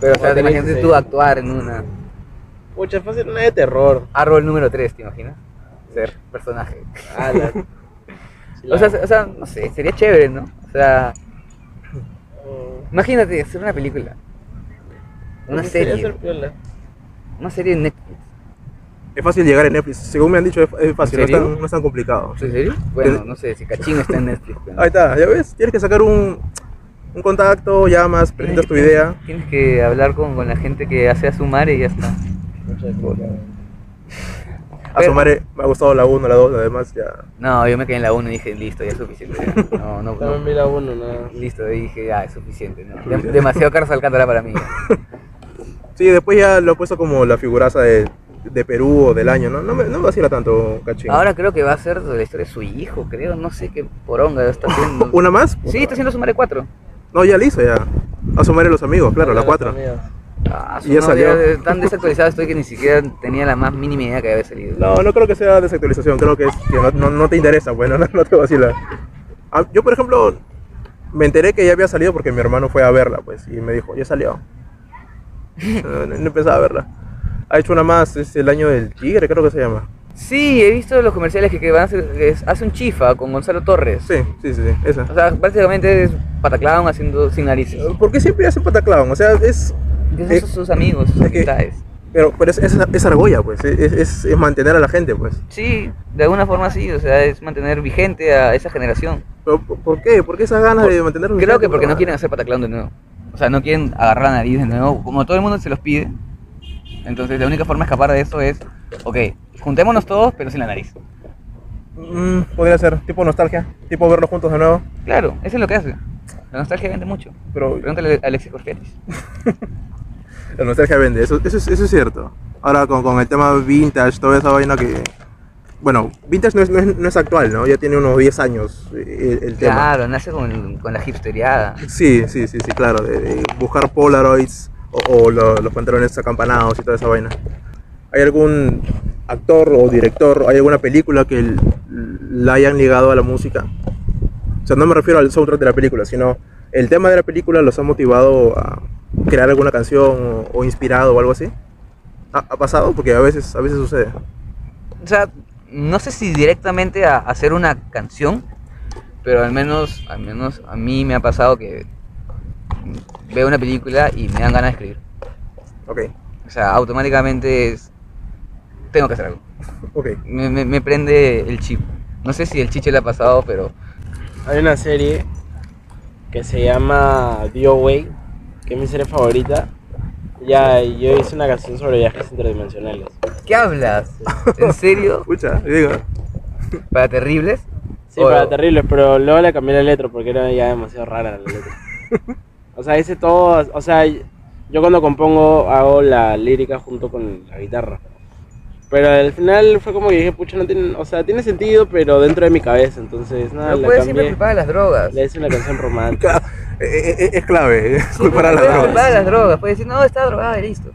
Pero, o sea, Ah, te imaginas tú actuar en una. Pucha, fácil, una de terror. Árbol número 3, ¿te imaginas? Ser personaje. Ala. *laughs* O sea, o sea, no sé, sería chévere, ¿no? O sea, Oh. imagínate hacer una película. Una serie. Una serie en Netflix. Es fácil llegar en Netflix. Según me han dicho, es, es fácil, no es, tan, no es tan complicado. ¿En serio? Bueno, no sé, si Cachín está en Netflix. pero- Ahí está, ya ves, tienes que sacar un, un contacto, llamas, presentas tu idea. Tienes que hablar con, con la gente que hace a sumar y ya está. A Pero- su madre me ha gustado la 1, la 2, además ya. No, yo me quedé en la 1 y dije, listo, ya es suficiente. ya. No, no, También no. vi la uno, nada. Listo, y dije, ya es suficiente. ¿no? Dem- demasiado Carlos Alcántara para mí. ya. *laughs* Sí, después ya lo he puesto como la figuraza de, de Perú o del año, ¿no? No me, no me vacila tanto, cachín. Ahora creo que va a ser de la historia de su hijo, creo. No sé qué poronga está *laughs* haciendo. ¿Una más? Sí, está haciendo Sumare 4. No, ya la hizo ya. A su madre los amigos, claro, la Los 4. amigos. Ah, Y ya no, salió. ya tan desactualizado estoy que ni siquiera tenía la más mínima idea que había salido. No, no creo que sea desactualización, creo que es que no, no, no te interesa, bueno, *laughs* no, no te vacila. Ah, Yo, por ejemplo, me enteré que ya había salido porque mi hermano fue a verla, pues, y me dijo, ya salió. No, *laughs* no, no empezaba a verla. Ha hecho una más, es el año del tigre, creo que se llama. Sí, he visto los comerciales que, que van a hacer, que es- hace un chifa con Gonzalo Torres. Sí, sí, sí, sí, esa. O sea, prácticamente es Pataclown haciendo sin narices. ¿Por qué siempre hacen pataclown? O sea, es... Que eh, son sus amigos, sus es que- amistades. pero pero es, es, es argolla, pues, es, es, es mantener a la gente, pues. Sí, de alguna forma sí, o sea, es mantener vigente a esa generación. Pero, ¿por- ¿Por qué? ¿Por qué esas ganas de mantener Creo que porque no quieren hacer Pataclown de nuevo. O sea, no quieren agarrar la nariz de nuevo, como todo el mundo se los pide. Entonces, la única forma de escapar de eso es, ok, juntémonos todos, pero sin la nariz. Mm, podría ser, tipo nostalgia, tipo verlos juntos de nuevo. Claro, eso es lo que hace. La nostalgia vende mucho. Pero Pregúntale a Alexis Corgelis. *laughs* La nostalgia vende, eso, eso, es, eso es cierto. Ahora con, con el tema vintage, toda esa vaina que... Bueno, vintage no es, no es, no es actual, ¿no? Ya tiene unos 10 años eh, el, el tema. Claro, nace con, con la hipsteriada. Sí, sí, sí, sí, claro. De, de buscar Polaroids o, o lo- los pantalones acampanados y toda esa vaina. ¿Hay algún actor o director, hay alguna película que la hayan ligado a la música? O sea, no me refiero al soundtrack de la película, sino el tema de la película los ha motivado a crear alguna canción o, o inspirado o algo así. ¿Ha, ha pasado? Porque a veces, a veces sucede. O sea, no sé si directamente a hacer una canción, pero al menos, al menos a mí me ha pasado que veo una película y me dan ganas de escribir. Ok, O sea, automáticamente es, tengo que hacer algo. ok. Me, me- me prende el chip. No sé si el chiche le ha pasado, pero Hay una serie que se llama The Away, que es mi serie favorita. Ya, yo hice una canción sobre viajes interdimensionales. ¿qué hablas? ¿En serio? *laughs* Escucha, digo. ¿Para terribles? Sí, O- para terribles, pero luego le cambié la letra porque era ya demasiado rara la letra. *laughs* O sea, hice todo, o sea, yo cuando compongo hago la lírica junto con la guitarra. Pero al final fue como que dije, pucha, no tiene, o sea, tiene sentido, pero dentro de mi cabeza, entonces nada, No la puedes siempre cambié. culpar a las drogas. Le hice una canción *laughs* romántica. Eh, eh, Es clave, *laughs* culpar a las drogas. culpar a las drogas. Puedes decir, no, está drogada y listo.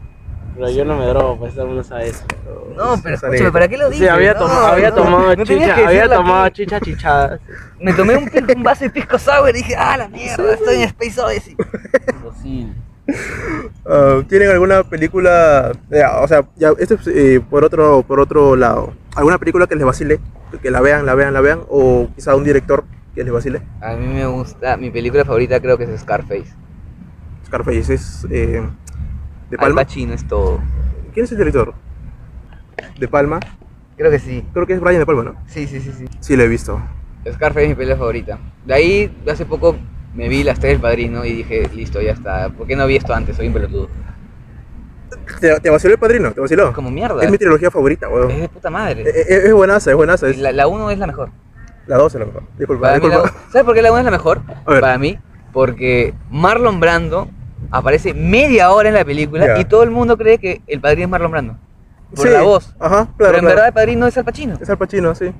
Pero yo no me drogo, pues todo el mundo sabe eso. No, pero escúchame. ¿para qué lo dices? Sí, había, No, toma- había no, tomado no chicha, había tomado chicha chichada. Me tomé un, un vaso de pisco sour y dije, ah, la mierda, estoy en Space Odyssey. Imposible. Ah, ¿Tienen alguna película, ya, o sea, ya, esto es eh, por otro por otro lado, alguna película que les vacile, que la vean, la vean, la vean, o quizá un director que les vacile? A mí me gusta, mi película favorita creo que es Scarface. Scarface es eh, de Al Palma. Pacino es todo. ¿Quién es el director? De Palma. Creo que sí. Creo que es Brian de Palma, ¿no? Sí, sí, sí, sí. Sí, lo he visto. Scarface es mi película favorita. De ahí, hace poco me vi las tres del padrino y dije, listo, ya está. ¿Por qué no vi esto antes? Soy un pelotudo. ¿Te, te vaciló el padrino? ¿Te vaciló? Como mierda. Es mi trilogía favorita, weón. Es de puta madre. Es, es- es buenaza, es buenaza. Es, La, la uno es la mejor. la 2 es la mejor. Disculpa, Para mí la- disculpa. ¿Sabes por qué la 1 es la mejor? A ver. Para mí, porque Marlon Brando aparece media hora en la película y todo el mundo cree que el padrino es Marlon Brando. Por Sí, la voz. Ajá, claro. pero en claro. verdad el padrino es Al Pacino. Es Al Pacino, sí.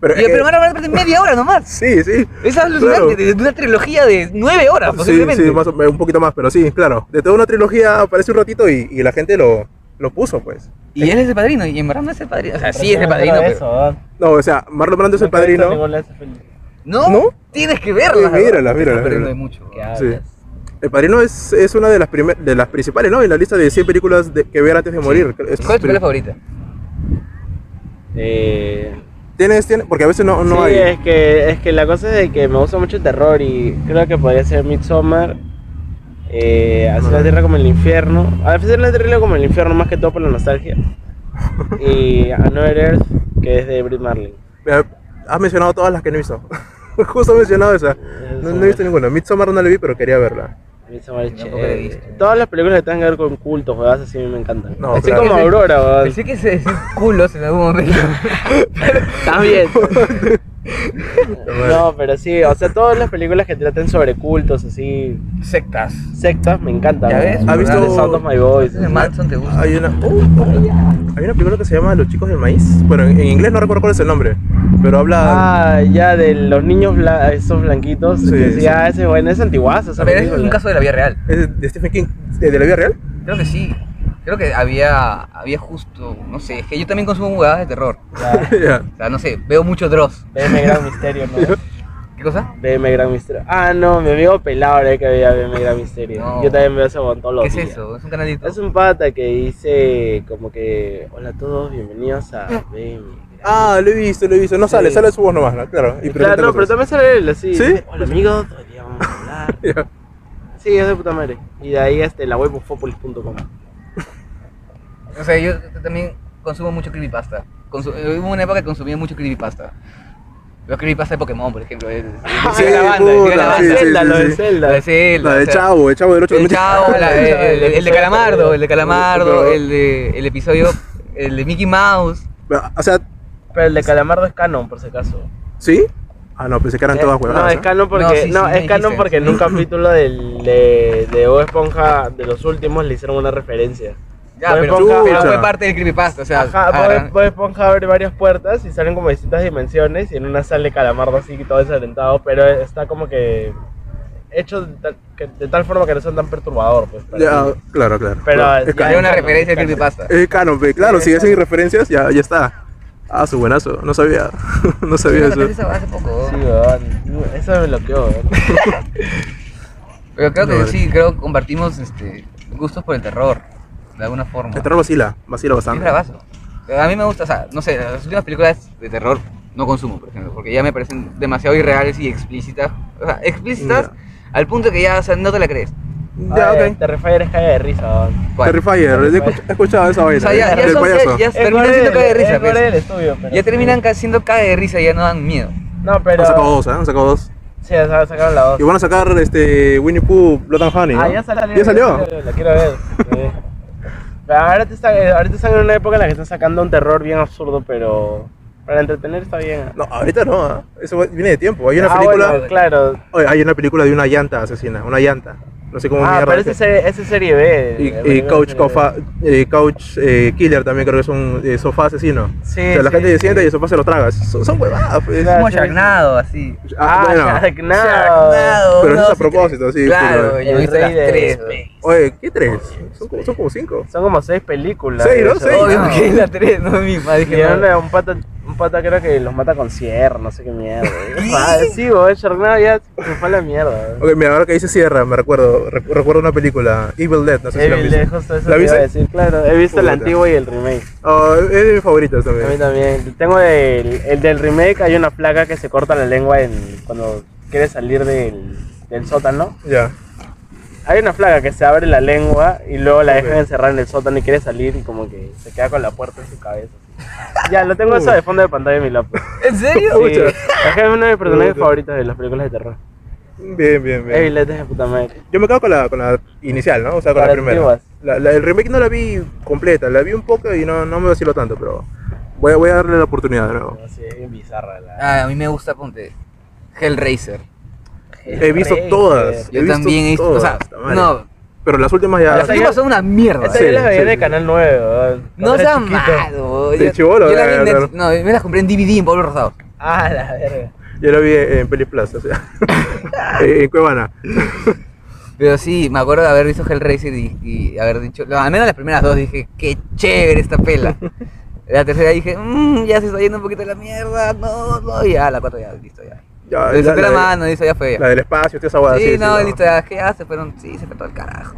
Pero, Y- que- pero Marlon Brando aparece media hora nomás. *laughs* Sí, sí. Es alucinante, Claro. de una trilogía de nueve horas, Sí, posiblemente. sí, más o- un poquito más, pero sí, claro. De toda una trilogía aparece un ratito y, y la gente lo, lo puso, pues. Y él es el padrino, y en verdad no es el padrino. O sea, sí es el padrino, pero... Eso, weón. No, o sea, Marlon Brando es el padrino. No, ¿No? tienes que verla. Sí, mírala, mírala, estás perdiendo mírala. de mucho. ¿Qué Sí. El padrino es, es una de las, primer- de las principales, ¿no? En la lista de 100 películas de- que ver antes de morir. Es- ¿Cuál es tu película favorita? Eh, ¿Tienes, tienes? Porque a veces no, no sí, hay. es que, es que la cosa es de que me gusta mucho el terror y creo que podría ser Midsommar. Eh, hacer la tierra como el infierno. A veces la tierra como el infierno más que todo por la nostalgia. *laughs* Y Another Earth, que es de Brit Marlin. Mira, Has mencionado todas las que no he visto. *laughs* Justo he mencionado esa. No, no he visto ninguna. Midsommar no la vi, pero quería verla. Midsommar es Tampoco la he chévere. visto. Todas las películas que tengan que ver con cultos, juegas así a mí me encantan. No, así claro. como Aurora, weón. Pensé que se decía culos en algún momento. *laughs* También. *laughs* *laughs* no, pero sí, o sea, todas las películas que traten sobre cultos, así, Sectas. sectas, me encantan. ¿Ya ves? ¿Has visto- The Sound of My Voice. Ese Manson te gusta. Hay una, oh, hay una película que se llama Los chicos del maíz. Bueno, en, inglés no recuerdo cuál es el nombre, pero habla. Ah, ya de los niños bla- esos blanquitos. Sí, que sí, sí. ah, ese bueno, es antiguazo esa Pero es película. un caso de la vida real. ¿Es de Stephen King? ¿De, de la vida real? Creo que sí. Creo que había, había justo, no sé, es que yo también consumo jugadas de terror. *laughs* O sea, no sé, veo mucho Dross. BM Gran Misterio, ¿no? ¿Qué cosa? BM Gran Misterio. Ah, no, mi amigo pelado era el que veía BM Gran Misterio. No. Yo también veo ese montón todos los ¿Qué es días. eso? ¿Es un canalito? Es un pata que dice como que hola a todos, bienvenidos a BM. Ah, lo he visto, lo he visto. No sale, Sí. sale su voz nomás, ¿no? Claro. Y claro, no, pero también sale él así. ¿Sí? Hola amigos, hoy día vamos a hablar. *laughs* Sí, es de puta madre. Y de ahí este, la web. O sea, yo también consumo mucho creepypasta. Consu- eh, hubo una época que consumía mucho creepypasta. Los creepypasta de Pokémon, por ejemplo. de- Sí, la banda, de puta, la sí, banda. sí, Zelda, sí, lo de. Zelda. La de Zelda, La o de sea, Chavo, el Chavo del 8 El chavo, la- *laughs* el, el- el de Calamardo, el de Calamardo, el, de, el episodio, el de Mickey Mouse. O sea, Pero el de Calamardo es canon, por si acaso. ¿sí? Ah, no, pensé que eran todas Eh, huevadas. No, es ¿eh? canon porque, No, sí, no, sí, me es canon porque en un capítulo del, de, de Bob Esponja, de los últimos, le hicieron una referencia. Ya, Bob pero, Esponja- pero fue parte del creepypasta, o sea, Ajá, Bob- Bob Esponja abre varias puertas y salen como distintas dimensiones y en una sale Calamardo así todo desalentado, pero está como que hecho de tal, que- de tal forma que no son tan perturbador, pues. Ya, mí. claro, claro. Pero Claro, ya es Era canon. una referencia al creepypasta. Es canon, pe, claro, si hacen referencias, ya, ya está. Ah, su buenazo, no sabía. *laughs* no Sí, sabía me eso. hace poco. Sí, weón. Eso me bloqueó, weón. Pero creo que No, sí, creo que compartimos este, gustos por el terror, de alguna forma. El terror vacila, vacila bastante. bravazo. A mí me gusta, o sea, no sé, las últimas películas de terror no consumo, por ejemplo, porque ya me parecen demasiado irreales y explícitas. O sea, explícitas al punto que ya, o sea, no te la crees. Ya, Ay, ok. Terrifier es caga de risa, weón. ¿Cuál? Terrifier, he escuch- he escuchado esa vaina. O sea, ya, ya, son- ya Es terminan siendo caga de risa, es pues. del estudio, pero Ya sí. terminan siendo caga de risa, ya no dan miedo. No, pero. Han sacado dos, ¿eh? Han sacado dos. Sí, sa- sacaron la dos. Y van a sacar este Winnie Pooh Blood and Honey. Ah, ¿no? ya salió. ¿Ya salió? La quiero ver. *laughs* Ahora, te está- ahorita están en una época en la que están sacando un terror bien absurdo, pero para entretener está bien. No, ahorita no, ¿ah? eso viene de tiempo. Hay una Ah, película, bueno, claro. Hay una película de una llanta asesina, una llanta. No sé cómo Ah, mierda pero es ese es ese es serie B. y, y B. Cofa- eh, Couch eh, Killer también creo que es un eh, sofá asesino. Sí, o sea, la sí, gente se sí. sienta y el sofá se lo traga. Son, son huevadas, pues. Claro. Como Sharknado, así. Ah, Ah, bueno. Sharknado. Pero eso es a propósito, sí, Claro, pero- yo he visto las tres, pues. Oye, ¿qué tres? Son como, son como cinco. Son como seis películas. Seis, ¿no? Seis. *laughs* Obvio que es la 3, no misma. Y Dije, no. un pata, un pata creo que los mata con cierre, no sé qué mierda. *laughs* Ah, sí, güey, Sharknado ya se fue a la mierda. Ok, mira, ahora que dice Sierra, me recuerdo, recu- recuerdo una película, Evil Dead, no sé si la Evil. Dead, justo eso ¿La te iba a decir, claro. He visto el antiguo y el remake. Oh, es de mis favoritos A mí también. también. Tengo el, el del remake, hay una placa que se corta la lengua en, cuando quiere salir del, del sótano. Ya. Hay una placa que se abre la lengua y luego la dejan encerrada en el sótano y quiere salir y como que se queda con la puerta en su cabeza. Ya, lo tengo eso de fondo de pantalla de mi laptop. ¿En serio? Sí, es que es uno de mis personajes favoritos de las películas de terror. Bien, bien, bien. De puta madre. Yo me quedo con la, con la inicial, ¿no? O sea, con la primera. La, la- el remake no la vi completa, la vi un poco y no, no me vaciló tanto, pero voy, a- voy a darle la oportunidad de nuevo. No, sí, es bien bizarra la. Ah, a mí me gusta, ponte, Hellraiser. He visto Hellraiser. todas. Yo He visto también he visto, o sea, no, Pero las últimas ya. Las últimas son una mierda. Esa Sí, yo la veía sí, de sí. Canal 9, weón. No chiquito. malo. De Yo- chibolo, yo la vi en No, me las compré en DVD en polvo rosado. Ah, la verga. Yo la vi en Peli Plaza, o sea. *laughs* *laughs* en Cuevana. Pero sí, me acuerdo de haber visto Hellraiser y, y haber dicho, no, al menos las primeras dos dije, qué chévere esta pela. *laughs* La tercera dije, mmm, ya se está yendo un poquito la mierda, no, no, y ya, la cuatro ya, listo, ya. Ya, Le la, saqué la, la de- mano, listo, ya fue la ya. del espacio, toda esa hueá, Sí, sí, sí, no, no. listo, ya, ¿qué hace? Pero sí, se fue todo el carajo.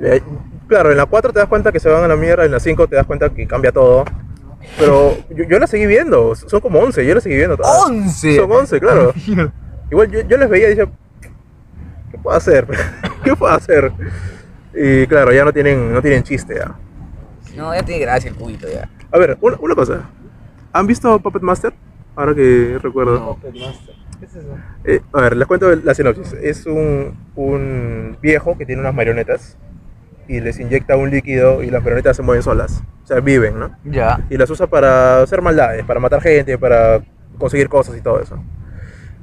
Eh, Claro, en la 4 te das cuenta que se van a la mierda, en la 5 te das cuenta que cambia todo. Pero yo, yo la seguí viendo, son como 11, yo la seguí viendo todas. ¡Once! Son 11, claro. *laughs* Igual yo, yo les veía y decía, ¿qué puedo hacer? *laughs* ¿Qué puedo hacer? Y claro, ya no tienen, no tienen chiste ya. No, ya tiene gracia el cubito ya. A ver, una, una cosa. ¿Han visto Puppet Master? Ahora que recuerdo. No. Puppet Master. ¿Qué es eso? Eh, a ver, les cuento la sinopsis. Es un, un viejo que tiene unas marionetas y les inyecta un líquido y las marionetas se mueven solas. O sea, viven, ¿no? Ya. Y las usa para hacer maldades, para matar gente, para conseguir cosas y todo eso.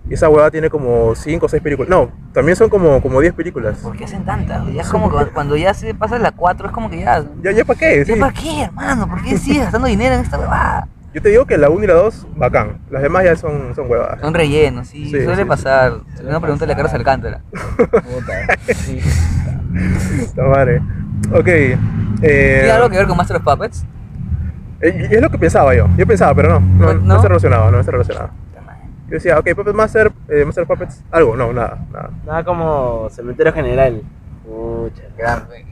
Y esa huevada tiene como 5 o 6 películas. No, también son como, como 10 películas. ¿Por qué hacen tantas? Ya es como que cuando ya se pasa la 4 es como que ya... ¿Ya, ya para qué? ¿Ya Sí. para qué, hermano? ¿Por qué sigues gastando dinero en esta huevada? Yo te digo que la 1 y la 2, bacán. Las demás ya son, son huevadas. Son rellenos, sí, Sí, suele sí, pasar. Una pregunta de Carlos Alcántara. Puta. Sí. *laughs* Esta madre. Ok. Eh, ¿Tiene algo que ver con Master of Puppets? eh, es lo que pensaba yo. Yo pensaba, pero no. No, ¿No? no está relacionado, no está relacionado. Yo decía, ok, Puppet Master, eh, Master of Puppets, algo. No, nada, nada. Nada como Cementerio General. Pucha. Grande.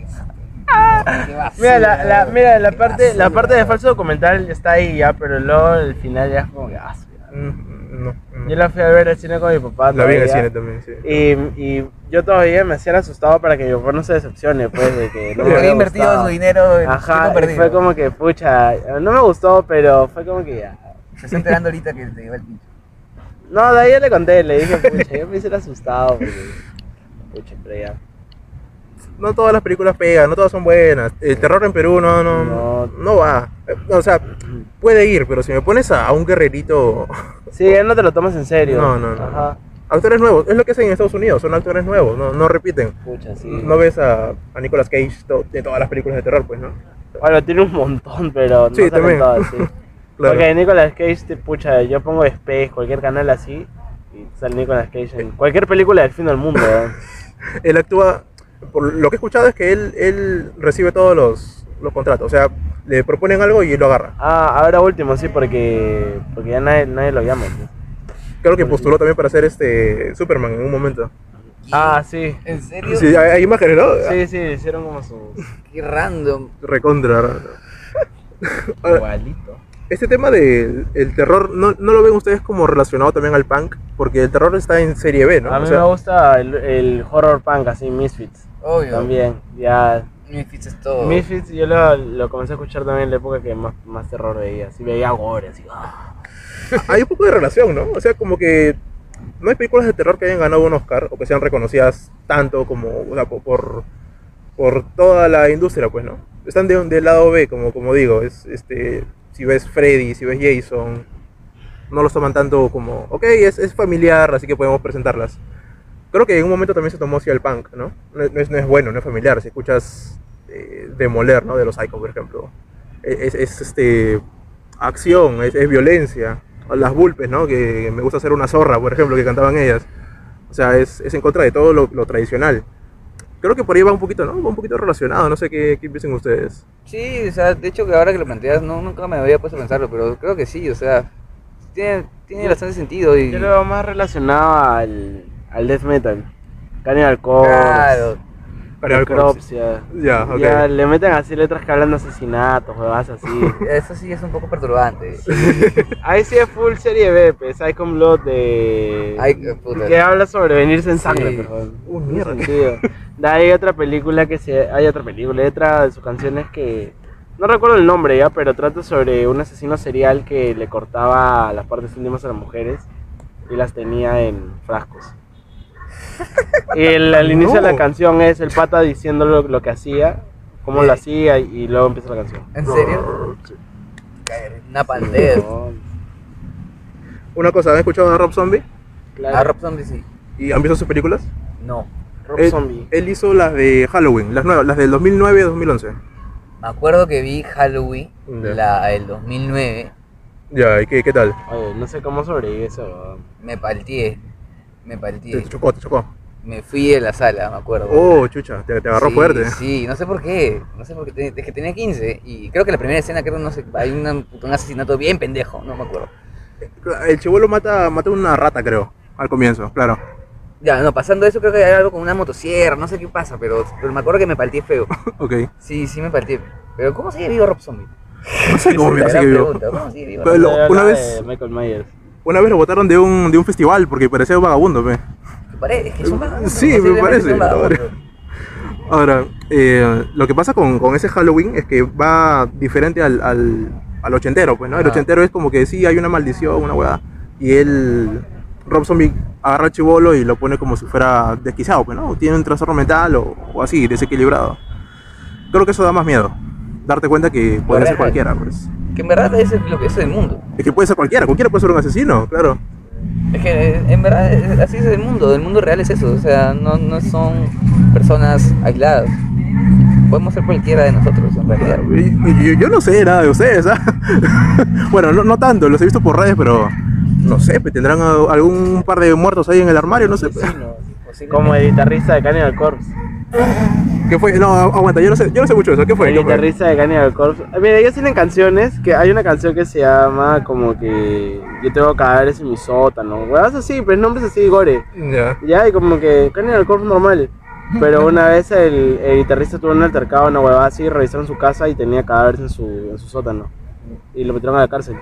Mira, la, la, mira, la parte, la parte de falso documental está ahí ya, pero luego el final ya es como que ah, su- Mm, No, no. Yo la fui a ver al cine con mi papá. La vi en el todavía, cine también, sí. Y, y yo todavía me hacía asustado para que mi papá no se decepcione, pues, de que no *laughs* me Había invertido gustado. su dinero en Ajá, y fue como que, pucha, no me gustó, pero fue como que ya. Se está enterando ahorita que te lleva el pincho. No, de ahí ya le conté, le dije, pucha, yo me hice el asustado, porque, pucha, pero ya. No todas las películas pegan, no todas son buenas. El terror en Perú no, no, No. no, va. Eh, O sea, puede ir, pero si me pones a, a un guerrerito, Sí, ya no te lo tomas en serio. No, no, no. Ajá, actores nuevos, es lo que hacen en Estados Unidos, son actores nuevos, no, no repiten. pucha, sí. No ves a, a Nicolas Cage to- en todas las películas de terror, pues, ¿no? Bueno, tiene un montón, pero no Sí, también. todas, sí. *laughs* Claro. Porque Nicolas Cage, te- pucha, yo pongo Space, cualquier canal así, y sale Nicolas Cage en cualquier película del fin del mundo, ¿verdad? *laughs* Él actúa, por lo que he escuchado es que él, él recibe todos los, los contratos, o sea, le proponen algo y él lo agarra. Ah, ahora último, sí, porque, porque ya nadie, nadie lo llama. pues. Creo que postuló también para ser este Superman en un momento. Ah, sí. ¿En serio? Sí, hay, hay imágenes, ¿no? Sí, sí, hicieron como su... Qué random. Recontra. Igualito. Este tema del el terror, ¿no, ¿no lo ven ustedes como relacionado también al punk? Porque el terror está en serie B, ¿no? A O mí sea, me gusta el, el horror punk, así, Misfits. Obvio. También, ya... Misfits es todo. Misfits yo lo, lo comencé a escuchar también en la época que más, más terror veía. Así veía gore, así... ah. *laughs* hay un poco de relación, ¿no? O sea, como que no hay películas de terror que hayan ganado un Oscar o que sean reconocidas tanto como, o sea, po- por, por toda la industria, pues, ¿no? Están de, del lado B, como, como digo, es, este, si ves Freddy, si ves Jason, no los toman tanto como, ok, es, es familiar, así que podemos presentarlas. Creo que en un momento también se tomó hacia el punk, ¿no? No, no es, no es bueno, no es familiar, si escuchas eh, Demoler, ¿no? De los Psycho, por ejemplo. Es, es, este, acción, es, violencia. Las Bulpes, ¿no? Que me gusta hacer una zorra, por ejemplo, que cantaban ellas. O sea, es en contra de todo lo, lo tradicional. Creo que por ahí va un poquito, ¿no? Va un poquito relacionado, no sé qué, qué piensan ustedes. Sí, o sea, de hecho que ahora que lo planteas, no, nunca me había puesto a pensarlo, pero creo que sí, o sea, tiene, tiene bastante sentido y... Yo lo veo más relacionado al, al death metal. Cannibal Corpse, Claro. Necropsia. Ya, ok. Ya le meten así letras que hablan de asesinatos, huevas así. *laughs* eso sí es un poco perturbante. Ahí sí es full serie B, pues, Icon Blood de... Ay, que habla sobre venirse en sangre, Sí. pero... Uh, mierda. Hay otra película que se... Hay otra película, hay otra de sus canciones que... No recuerdo el nombre ya, pero trata sobre un asesino serial que le cortaba las partes íntimas a las mujeres y las tenía en frascos. Y el, al *laughs* inicio de la canción es el pata diciendo lo, lo que hacía, cómo lo Eh. hacía y, luego empieza la canción. ¿En serio? Una pantera. No, Una cosa, ¿han escuchado a Rob Zombie? claro. A Rob Zombie sí. ¿Y han visto sus películas? No. Rob Él, Zombie. él hizo las de Halloween, las nuevas, las del 2009 2011. Me acuerdo que vi Halloween, la el 2009, Ya, ¿y qué, qué tal? Oye, no sé cómo sobrevive eso, me palteé, me Te, palteé. te chocó, te chocó. Me fui de la sala, me acuerdo. Oh, chucha, te, te agarró Sí, fuerte. Sí, no sé por qué. No sé por qué. te- Es que tenía 15. Y creo que la primera escena, creo, no sé, hay una- un asesinato bien pendejo, no me acuerdo. El chivolo mata, mata una rata, creo, al comienzo, claro. Ya, no, pasando eso, creo que hay algo con una motosierra, no sé qué pasa, pero, pero me acuerdo que me palteé feo. *laughs* Ok. Sí, sí me palteé. Pero ¿cómo sigue vivo Rob Zombie? No sé cómo sigue vivo. ¿Cómo sigue vivo? Pero lo- La una vez- Michael Myers. Una vez lo botaron de un, de un festival porque parecía un vagabundo. Me parece, es que son vagabundos, Sí, me parece. Ahora, eh, lo que pasa con, con ese Halloween es que va diferente al, al, al ochentero, pues, ¿no? El ochentero es como que sí, hay una maldición, una hueá, y él, Rob Zombie, agarra al chivolo y lo pone como si fuera desquiciado, pues, ¿no? Tiene un trastorno mental o, o así, desequilibrado. Creo que eso da más miedo, darte cuenta que puede ser cualquiera, pues. Que en verdad es lo que es el mundo. Es que puede ser cualquiera, cualquiera puede ser un asesino, claro. Es que eh, en verdad eh, así es el mundo, el mundo real es eso, o sea, no, no son personas aisladas. Podemos ser cualquiera de nosotros en realidad. Y- y- Yo, yo no sé nada de ustedes, ¿ah? *laughs* bueno, no, no tanto, los he visto por redes, pero no sé, pues, tendrán algún par de muertos ahí en el armario, no sé. pues. Como el guitarrista de Cannibal Corpse. ¿Qué fue? No, aguanta, yo no sé, yo no sé mucho de eso. ¿Qué fue? El ¿Qué fue? guitarrista de Cannibal Corpse. Eh, Mira, ellos tienen canciones, que hay una canción que se llama como que yo tengo cadáveres en mi sótano. Huevas así, pero nombres así, gore. Ya. Ya, y como que Cannibal Corpse normal. Pero una vez el, el guitarrista tuvo un altercado, una huevada así, revisaron su casa y tenía cadáveres en su, en su sótano. Y lo metieron a la cárcel.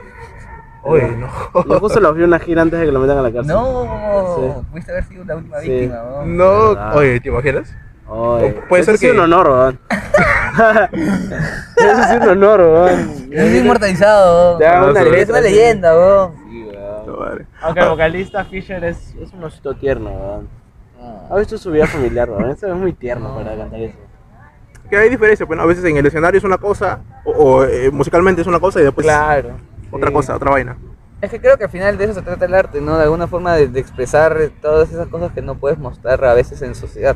Oye, no. Yo justo los vi una gira antes de que lo metan a la cárcel. No, Sí. pudiste haber sido la última Sí. víctima, ¿no? No, oye, ¿te imaginas? Oye, Puede eso ser que- un honor, weón. *laughs* Eso sí un honor, weón. Estoy inmortalizado. Una Es una leyenda, weón. Sí, weón. Aunque el vocalista Fisher es, es un osito tierno, weón. ¿Has visto su vida familiar, weón? Eso es muy tierno para cantar eso. Que hay diferencia, pues, ¿no? a veces en el escenario es una cosa, o, o, eh, musicalmente es una cosa y después claro. Otra cosa, otra vaina. Es que creo que al final de eso se trata el arte, ¿no? De alguna forma de, de expresar todas esas cosas que no puedes mostrar a veces en sociedad.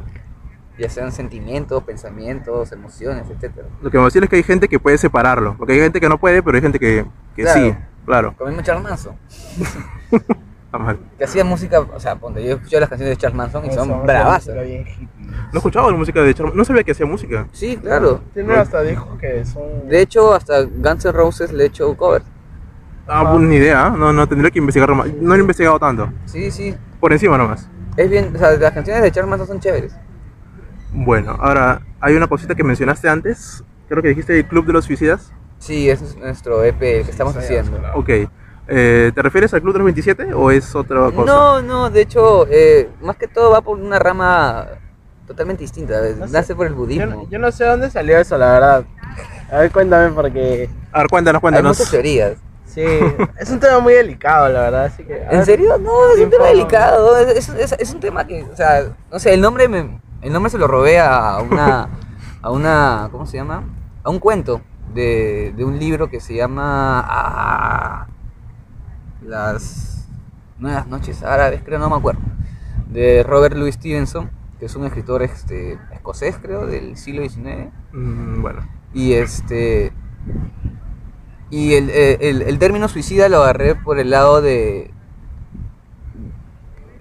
Ya sean sentimientos, pensamientos, emociones, etcétera. Lo que me decir es que hay gente que puede separarlo, porque hay gente que no puede, pero hay gente que, que Claro. sí, claro. Como mismo Charles Manson, *laughs* Está mal. que hacía música, o sea, ponte, yo he escuchado las canciones de Charles Manson y son bravas. No he escuchado la música de Charles, no sabía que hacía música. Sí, claro. Tiene hasta discos que son. De hecho, hasta Guns N' Roses le he hecho cover. Ah, pues ni idea, ¿eh? no, no tendría que investigar más. No he investigado tanto, Sí, sí. por encima nomás. Es bien, o sea, las canciones de Charles Manson son chéveres. Bueno, ahora hay una cosita que mencionaste antes, creo que dijiste el Club de los Suicidas. Sí, ese es nuestro EP el que estamos haciendo. Ok, eh, ¿te refieres al Club de los 27 o es otra cosa? No, no, de hecho, eh, más que todo va por una rama totalmente distinta. No sé. Nace por el budismo. yo no sé dónde salió eso, la verdad. A ver, cuéntame porque... A ver, cuéntanos, Hay cuéntanos. muchas teorías. Sí, es un tema muy delicado, la verdad, así que... ¿En ver, serio? No, es un tema delicado. Es, es- es un tema que, o sea, no sé, el nombre me, el nombre se lo robé a una, a una, ¿cómo se llama? A un cuento de, de un libro que se llama ah, Las Nuevas Noches Árabes, creo, no me acuerdo. De Robert Louis Stevenson, que es un escritor este, escocés, creo, del siglo XIX. Mm, bueno, Y este. Y el, eh, el- el término suicida lo agarré por el lado de.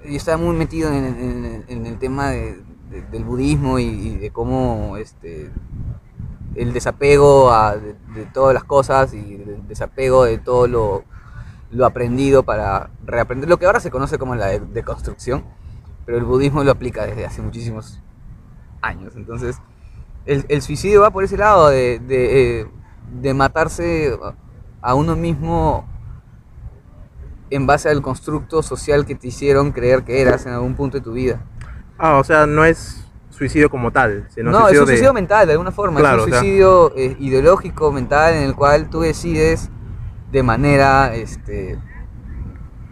Yo estaba muy metido en, en- el tema de- de- del budismo y, de cómo este el desapego a- de, de todas las cosas y el desapego de todo lo, lo aprendido para reaprender lo que ahora se conoce como la de- deconstrucción, pero el budismo lo aplica desde hace muchísimos años. Entonces, el, el suicidio va por ese lado de, de, matarse a uno mismo en base al constructo social que te hicieron creer que eras en algún punto de tu vida. Ah, o sea, no es suicidio como tal, sino No, es suicidio de... mental, de alguna forma. Claro, es o un sea- suicidio eh, ideológico, mental, en el cual tú decides de manera este,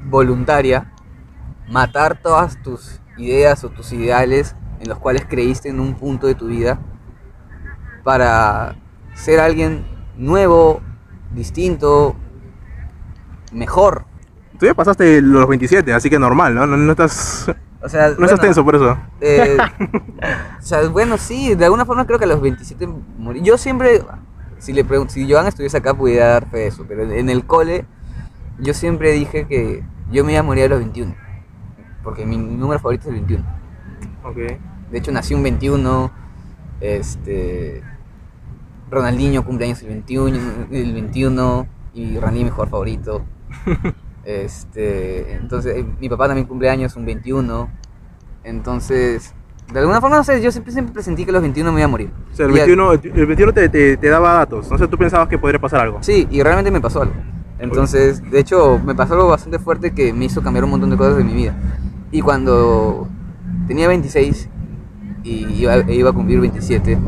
voluntaria matar todas tus ideas o tus ideales en los cuales creíste en un punto de tu vida para ser alguien nuevo, distinto, mejor. Tú ya pasaste los 27, así que normal, ¿no? No, no estás... O sea, No bueno, estás tenso por eso. eh, *laughs* o sea, bueno, sí, de alguna forma creo que a los 27 morí. Yo siempre, si le pregunto, si Joan estuviese acá, pudiera dar fe de eso, pero en el cole, yo siempre dije que yo me iba a morir a los 21, porque mi número favorito es el 21. Ok. De hecho, nací un 21. Este. Ronaldinho cumpleaños el 21, el 21 y Ronaldinho mi jugador favorito. *laughs* Este, entonces, eh, mi papá también cumpleaños un 21. Entonces, de alguna forma, no sé, yo siempre, siempre presentí que los 21 me iba a morir. O sea, el Y a- 21, el 21 te, te, te daba datos. Sé, tú pensabas que podría pasar algo. Sí, y realmente me pasó algo. Entonces, de hecho, me pasó algo bastante fuerte que me hizo cambiar un montón de cosas de mi vida. Y cuando tenía 26 y iba, e iba a cumplir 27,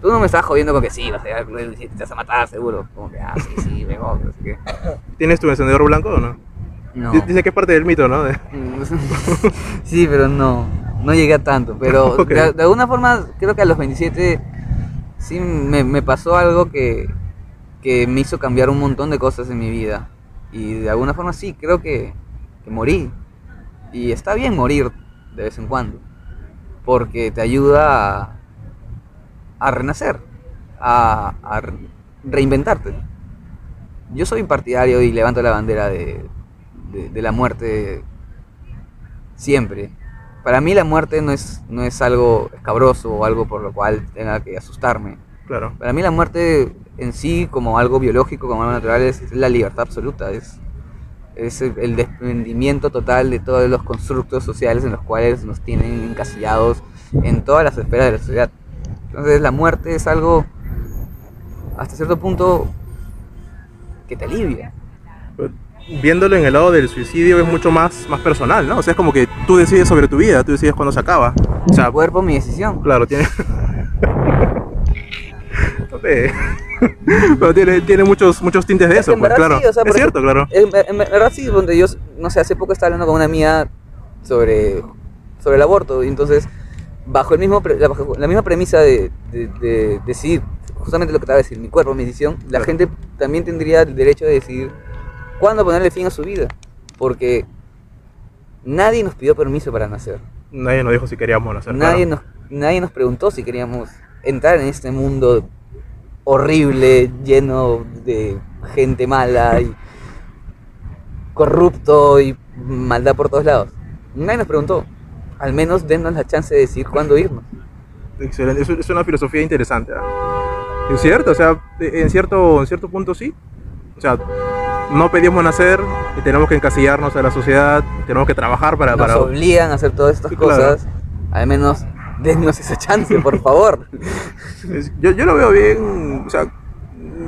tú no me estabas jodiendo con que sí, vas a llegar a cumplir 27, te vas a matar seguro. Como que, ah, sí, sí, me voy, no sé qué. ¿Tienes tu encendedor blanco o no? No. Dice que es parte del mito, ¿no? *laughs* Sí, pero no, no llegué a tanto. Pero *laughs* de, de alguna forma, creo que a los 27 sí me, me pasó algo que, que me hizo cambiar un montón de cosas en mi vida. Y de alguna forma sí, creo que, que morí. Y está bien morir de vez en cuando. Porque te ayuda a, a renacer, a, a re- reinventarte. Yo soy partidario y levanto la bandera de, de- de la muerte siempre. Para mí la muerte no es, no es algo escabroso o algo por lo cual tenga que asustarme. Claro. Para mí la muerte en sí, como algo biológico, como algo natural, es la libertad absoluta. Es, es el- el desprendimiento total de todos los constructos sociales en los cuales nos tienen encasillados en todas las esferas de la sociedad. Entonces la muerte es algo, hasta cierto punto, que te alivia. Viéndolo en el lado del suicidio es mucho más, más personal, ¿no? O sea, es como que tú decides sobre tu vida, tú decides cuándo se acaba. O sea, Mi cuerpo, mi decisión. claro, tiene... *laughs* *laughs* Pero tiene, tiene muchos, muchos tintes de Es eso, pues claro. sí, o sea, es cierto, claro. En, en- en verdad sí, donde yo, no sé, hace poco estaba hablando con una amiga sobre, sobre el aborto, y entonces, bajo, el mismo, la, bajo la misma premisa de, de- de decidir, justamente lo que te a decir, mi cuerpo, mi decisión, la Claro. gente también tendría el derecho de decidir cuándo ponerle fin a su vida, porque nadie nos pidió permiso para nacer, Nadie nos dijo si queríamos nacer. nadie, claro. nos, nadie nos preguntó si queríamos entrar en este mundo horrible, lleno de gente mala y corrupto y maldad por todos lados. Nadie nos preguntó. Al menos dennos la chance de decir cuándo irnos. Excelente, es, una filosofía interesante. ¿ah? Es cierto, o sea, en cierto, en cierto punto sí. O sea, no pedimos nacer y tenemos que encasillarnos a la sociedad, tenemos que trabajar para... Nos para... obligan a hacer todas estas Sí, claro. cosas. Al menos dennos esa chance, por *laughs* favor. Yo, yo lo veo bien, o sea,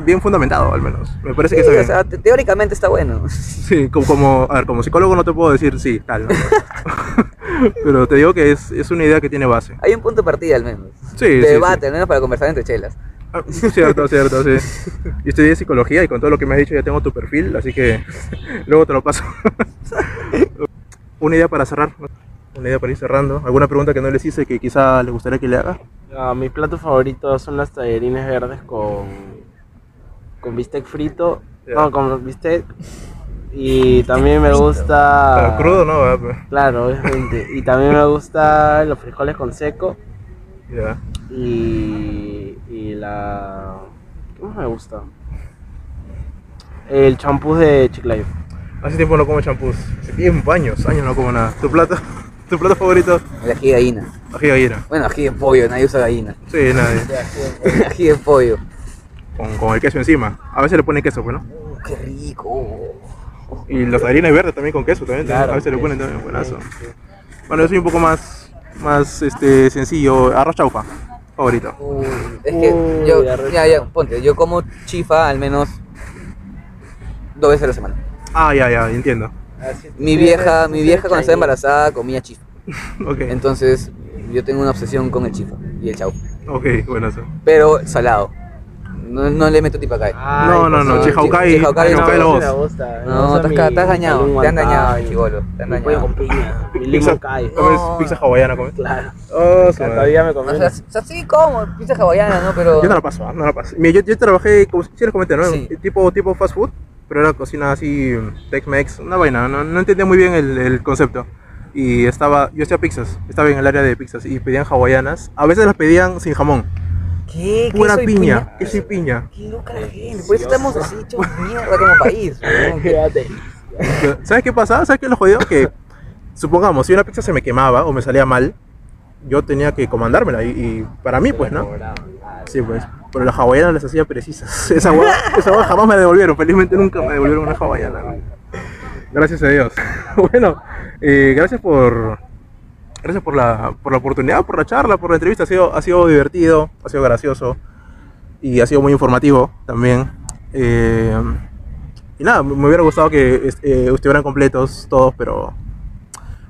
bien fundamentado al menos. Me parece que está o sea, teóricamente está bueno. Sí, como, como, a ver, como psicólogo no te puedo decir sí, tal, ¿no? *laughs* Pero te digo que es, es una idea que tiene base. Hay un punto de partida al menos. Sí, de sí, debate, sí. al menos para conversar entre chelas. Ah, Cierto, cierto, sí. *laughs* Yo estudié psicología y con todo lo que me has dicho ya tengo tu perfil, así que *laughs* luego te lo paso. *laughs* Una idea para cerrar. Una idea para ir cerrando. ¿Alguna pregunta que no les hice que quizá les gustaría que le haga? Ah, mi plato favorito son las tallarines verdes con, con bistec frito. No, con bistec. Y también me Pero gusta. crudo no, ¿verdad? Pues, Claro, obviamente. Y también me gusta los frijoles con seco. Ya. Y, y la. ¿Qué más me gusta? El champús de Chiclayo. Hace tiempo no como champús. Hace tiempo, años, años no como nada. ¿Tu plato? *laughs* ¿Tu plato favorito? El ají de gallina. Ají de gallina. Bueno, ají de pollo, nadie usa gallina. Sí, nadie. *laughs* ají de pollo. Con, con el queso encima. A veces le ponen queso, pues, ¿no? Uh, qué rico. Y los tallarines verdes también con queso también. Claro, a veces le ponen sí, también, buenazo. sí, sí. Bueno, yo soy un poco más, más este, sencillo. Arroz chaufa, favorito. Uy, es que Uy, yo, ya, ya, ponte, yo como chifa al menos dos veces a la semana. Ah, ya, ya, entiendo. Mi vieja, mi vieja cuando estaba embarazada comía chifa. *laughs* Ok, Entonces yo tengo una obsesión con el chifa y el chau. ok, buenazo. Pero salado. No, no le meto tipacay. No, no, no, no, no, la me voz. gusta. No, Me gusta estás, mi estás dañado. Te han dañado, guantáneo, chivolo. Te han dañado. con piña. Mi Pizza, limón cae. ¿Comes No. pizza hawaiana? ¿comes? Claro. Oh. Todavía me comí. o sea, sí como pizza hawaiana, ¿no? Pero... Yo no la paso, ah, no la paso. Mira, yo, yo trabajé, como si les comenté, ¿no? Sí. Tipo, tipo fast food, pero era cocina así, Tex-Mex, una vaina. No, no entendía muy bien el, el concepto. y estaba, yo hacía pizzas, estaba en el área de pizzas y pedían hawaianas. A veces las pedían sin jamón, ¿Qué? ¿Qué pura soy piña, queso y piña. Qué loca la gente. Por eso estamos así hechos mierda como país. *laughs* weón. ¿Sabes qué pasaba? ¿Sabes qué es lo jodido? Que, supongamos, si una pizza se me quemaba o me salía mal, yo tenía que comandármela y, y para mí, pues, ¿no? Sí, pues. Pero las hawaianas las hacía precisas. *laughs* Esa hueá, esa hueá jamás me devolvieron. Felizmente nunca me devolvieron una hawaiana. Gracias a Dios. *laughs* Bueno, eh, gracias por. Gracias por la, por la oportunidad, por la charla, por la entrevista. Ha sido, ha sido divertido, ha sido gracioso y ha sido muy informativo también. Eh, y nada, me hubiera gustado que eh, estuvieran completos todos, pero.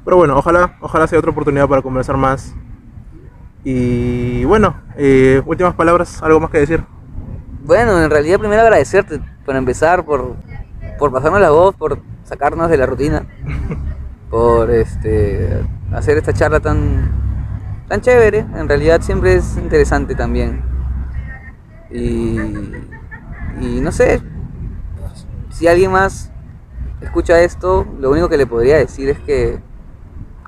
Pero bueno, ojalá, ojalá sea otra oportunidad para conversar más. Y bueno, eh, últimas palabras, algo más que decir. Bueno, en realidad primero agradecerte por empezar, por, por pasarnos la voz, por sacarnos de la rutina, *laughs* por este hacer esta charla tan tan chévere. En realidad siempre es interesante también. Y, no sé, si alguien más escucha esto, lo único que le podría decir es que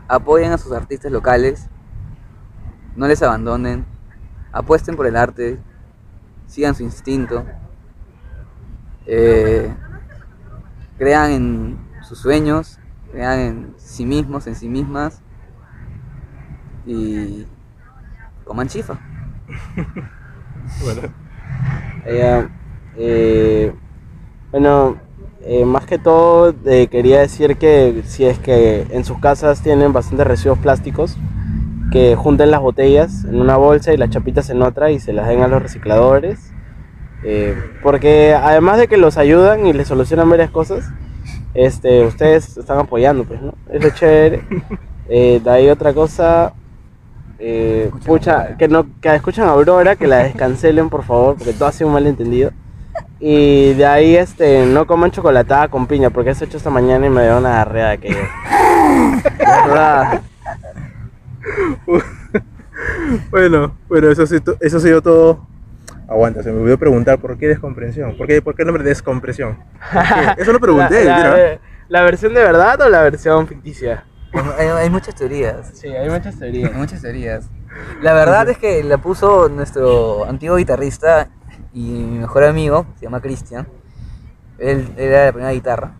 apoyen a sus artistas locales, no les abandonen, apuesten por el arte, sigan su instinto, eh, crean en sus sueños, crean en sí mismos, en sí mismas y coman chifa. *laughs* Eh, eh, bueno, eh, más que todo eh, quería decir que si es que en sus casas tienen bastantes residuos plásticos, que junten las botellas en una bolsa y las chapitas en otra y se las den a los recicladores. Eh, porque además de que los ayudan y les solucionan varias cosas, este, ustedes están apoyando, pues, ¿no? Es lo chévere. *laughs* Eh, de ahí otra cosa, eh, pucha, que no, que escuchan a Aurora, que la descancelen por favor, porque todo ha sido un malentendido. Y de ahí este, no coman chocolatada con piña, porque eso he hecho esta mañana y me dio una diarrea de aquello. De verdad. Bueno, bueno, eso, eso ha sido todo. Aguanta, se me olvidó preguntar por qué descompresión. ¿Por qué, por qué el nombre descompresión? Eso lo pregunté, *laughs* la, mira. la- versión de verdad o la versión ficticia? Hay, hay muchas teorías. Sí, hay muchas teorías. Hay muchas teorías. La verdad es que la puso nuestro antiguo guitarrista y mi mejor amigo, se llama Cristian. Él, él era la primera guitarra.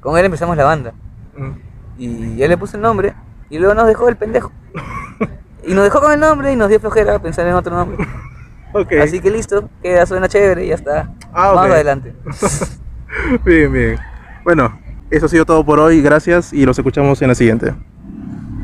Con él empezamos la banda. Mm. Y él le puso el nombre y luego nos dejó el pendejo. *laughs* Y nos dejó con el nombre y nos dio flojera pensar en otro nombre. Así que listo, queda, suena chévere y ya está. Ah, Vamos ok. adelante. *laughs* Bien, bien. Bueno, eso ha sido todo por hoy. Gracias y los escuchamos en la siguiente.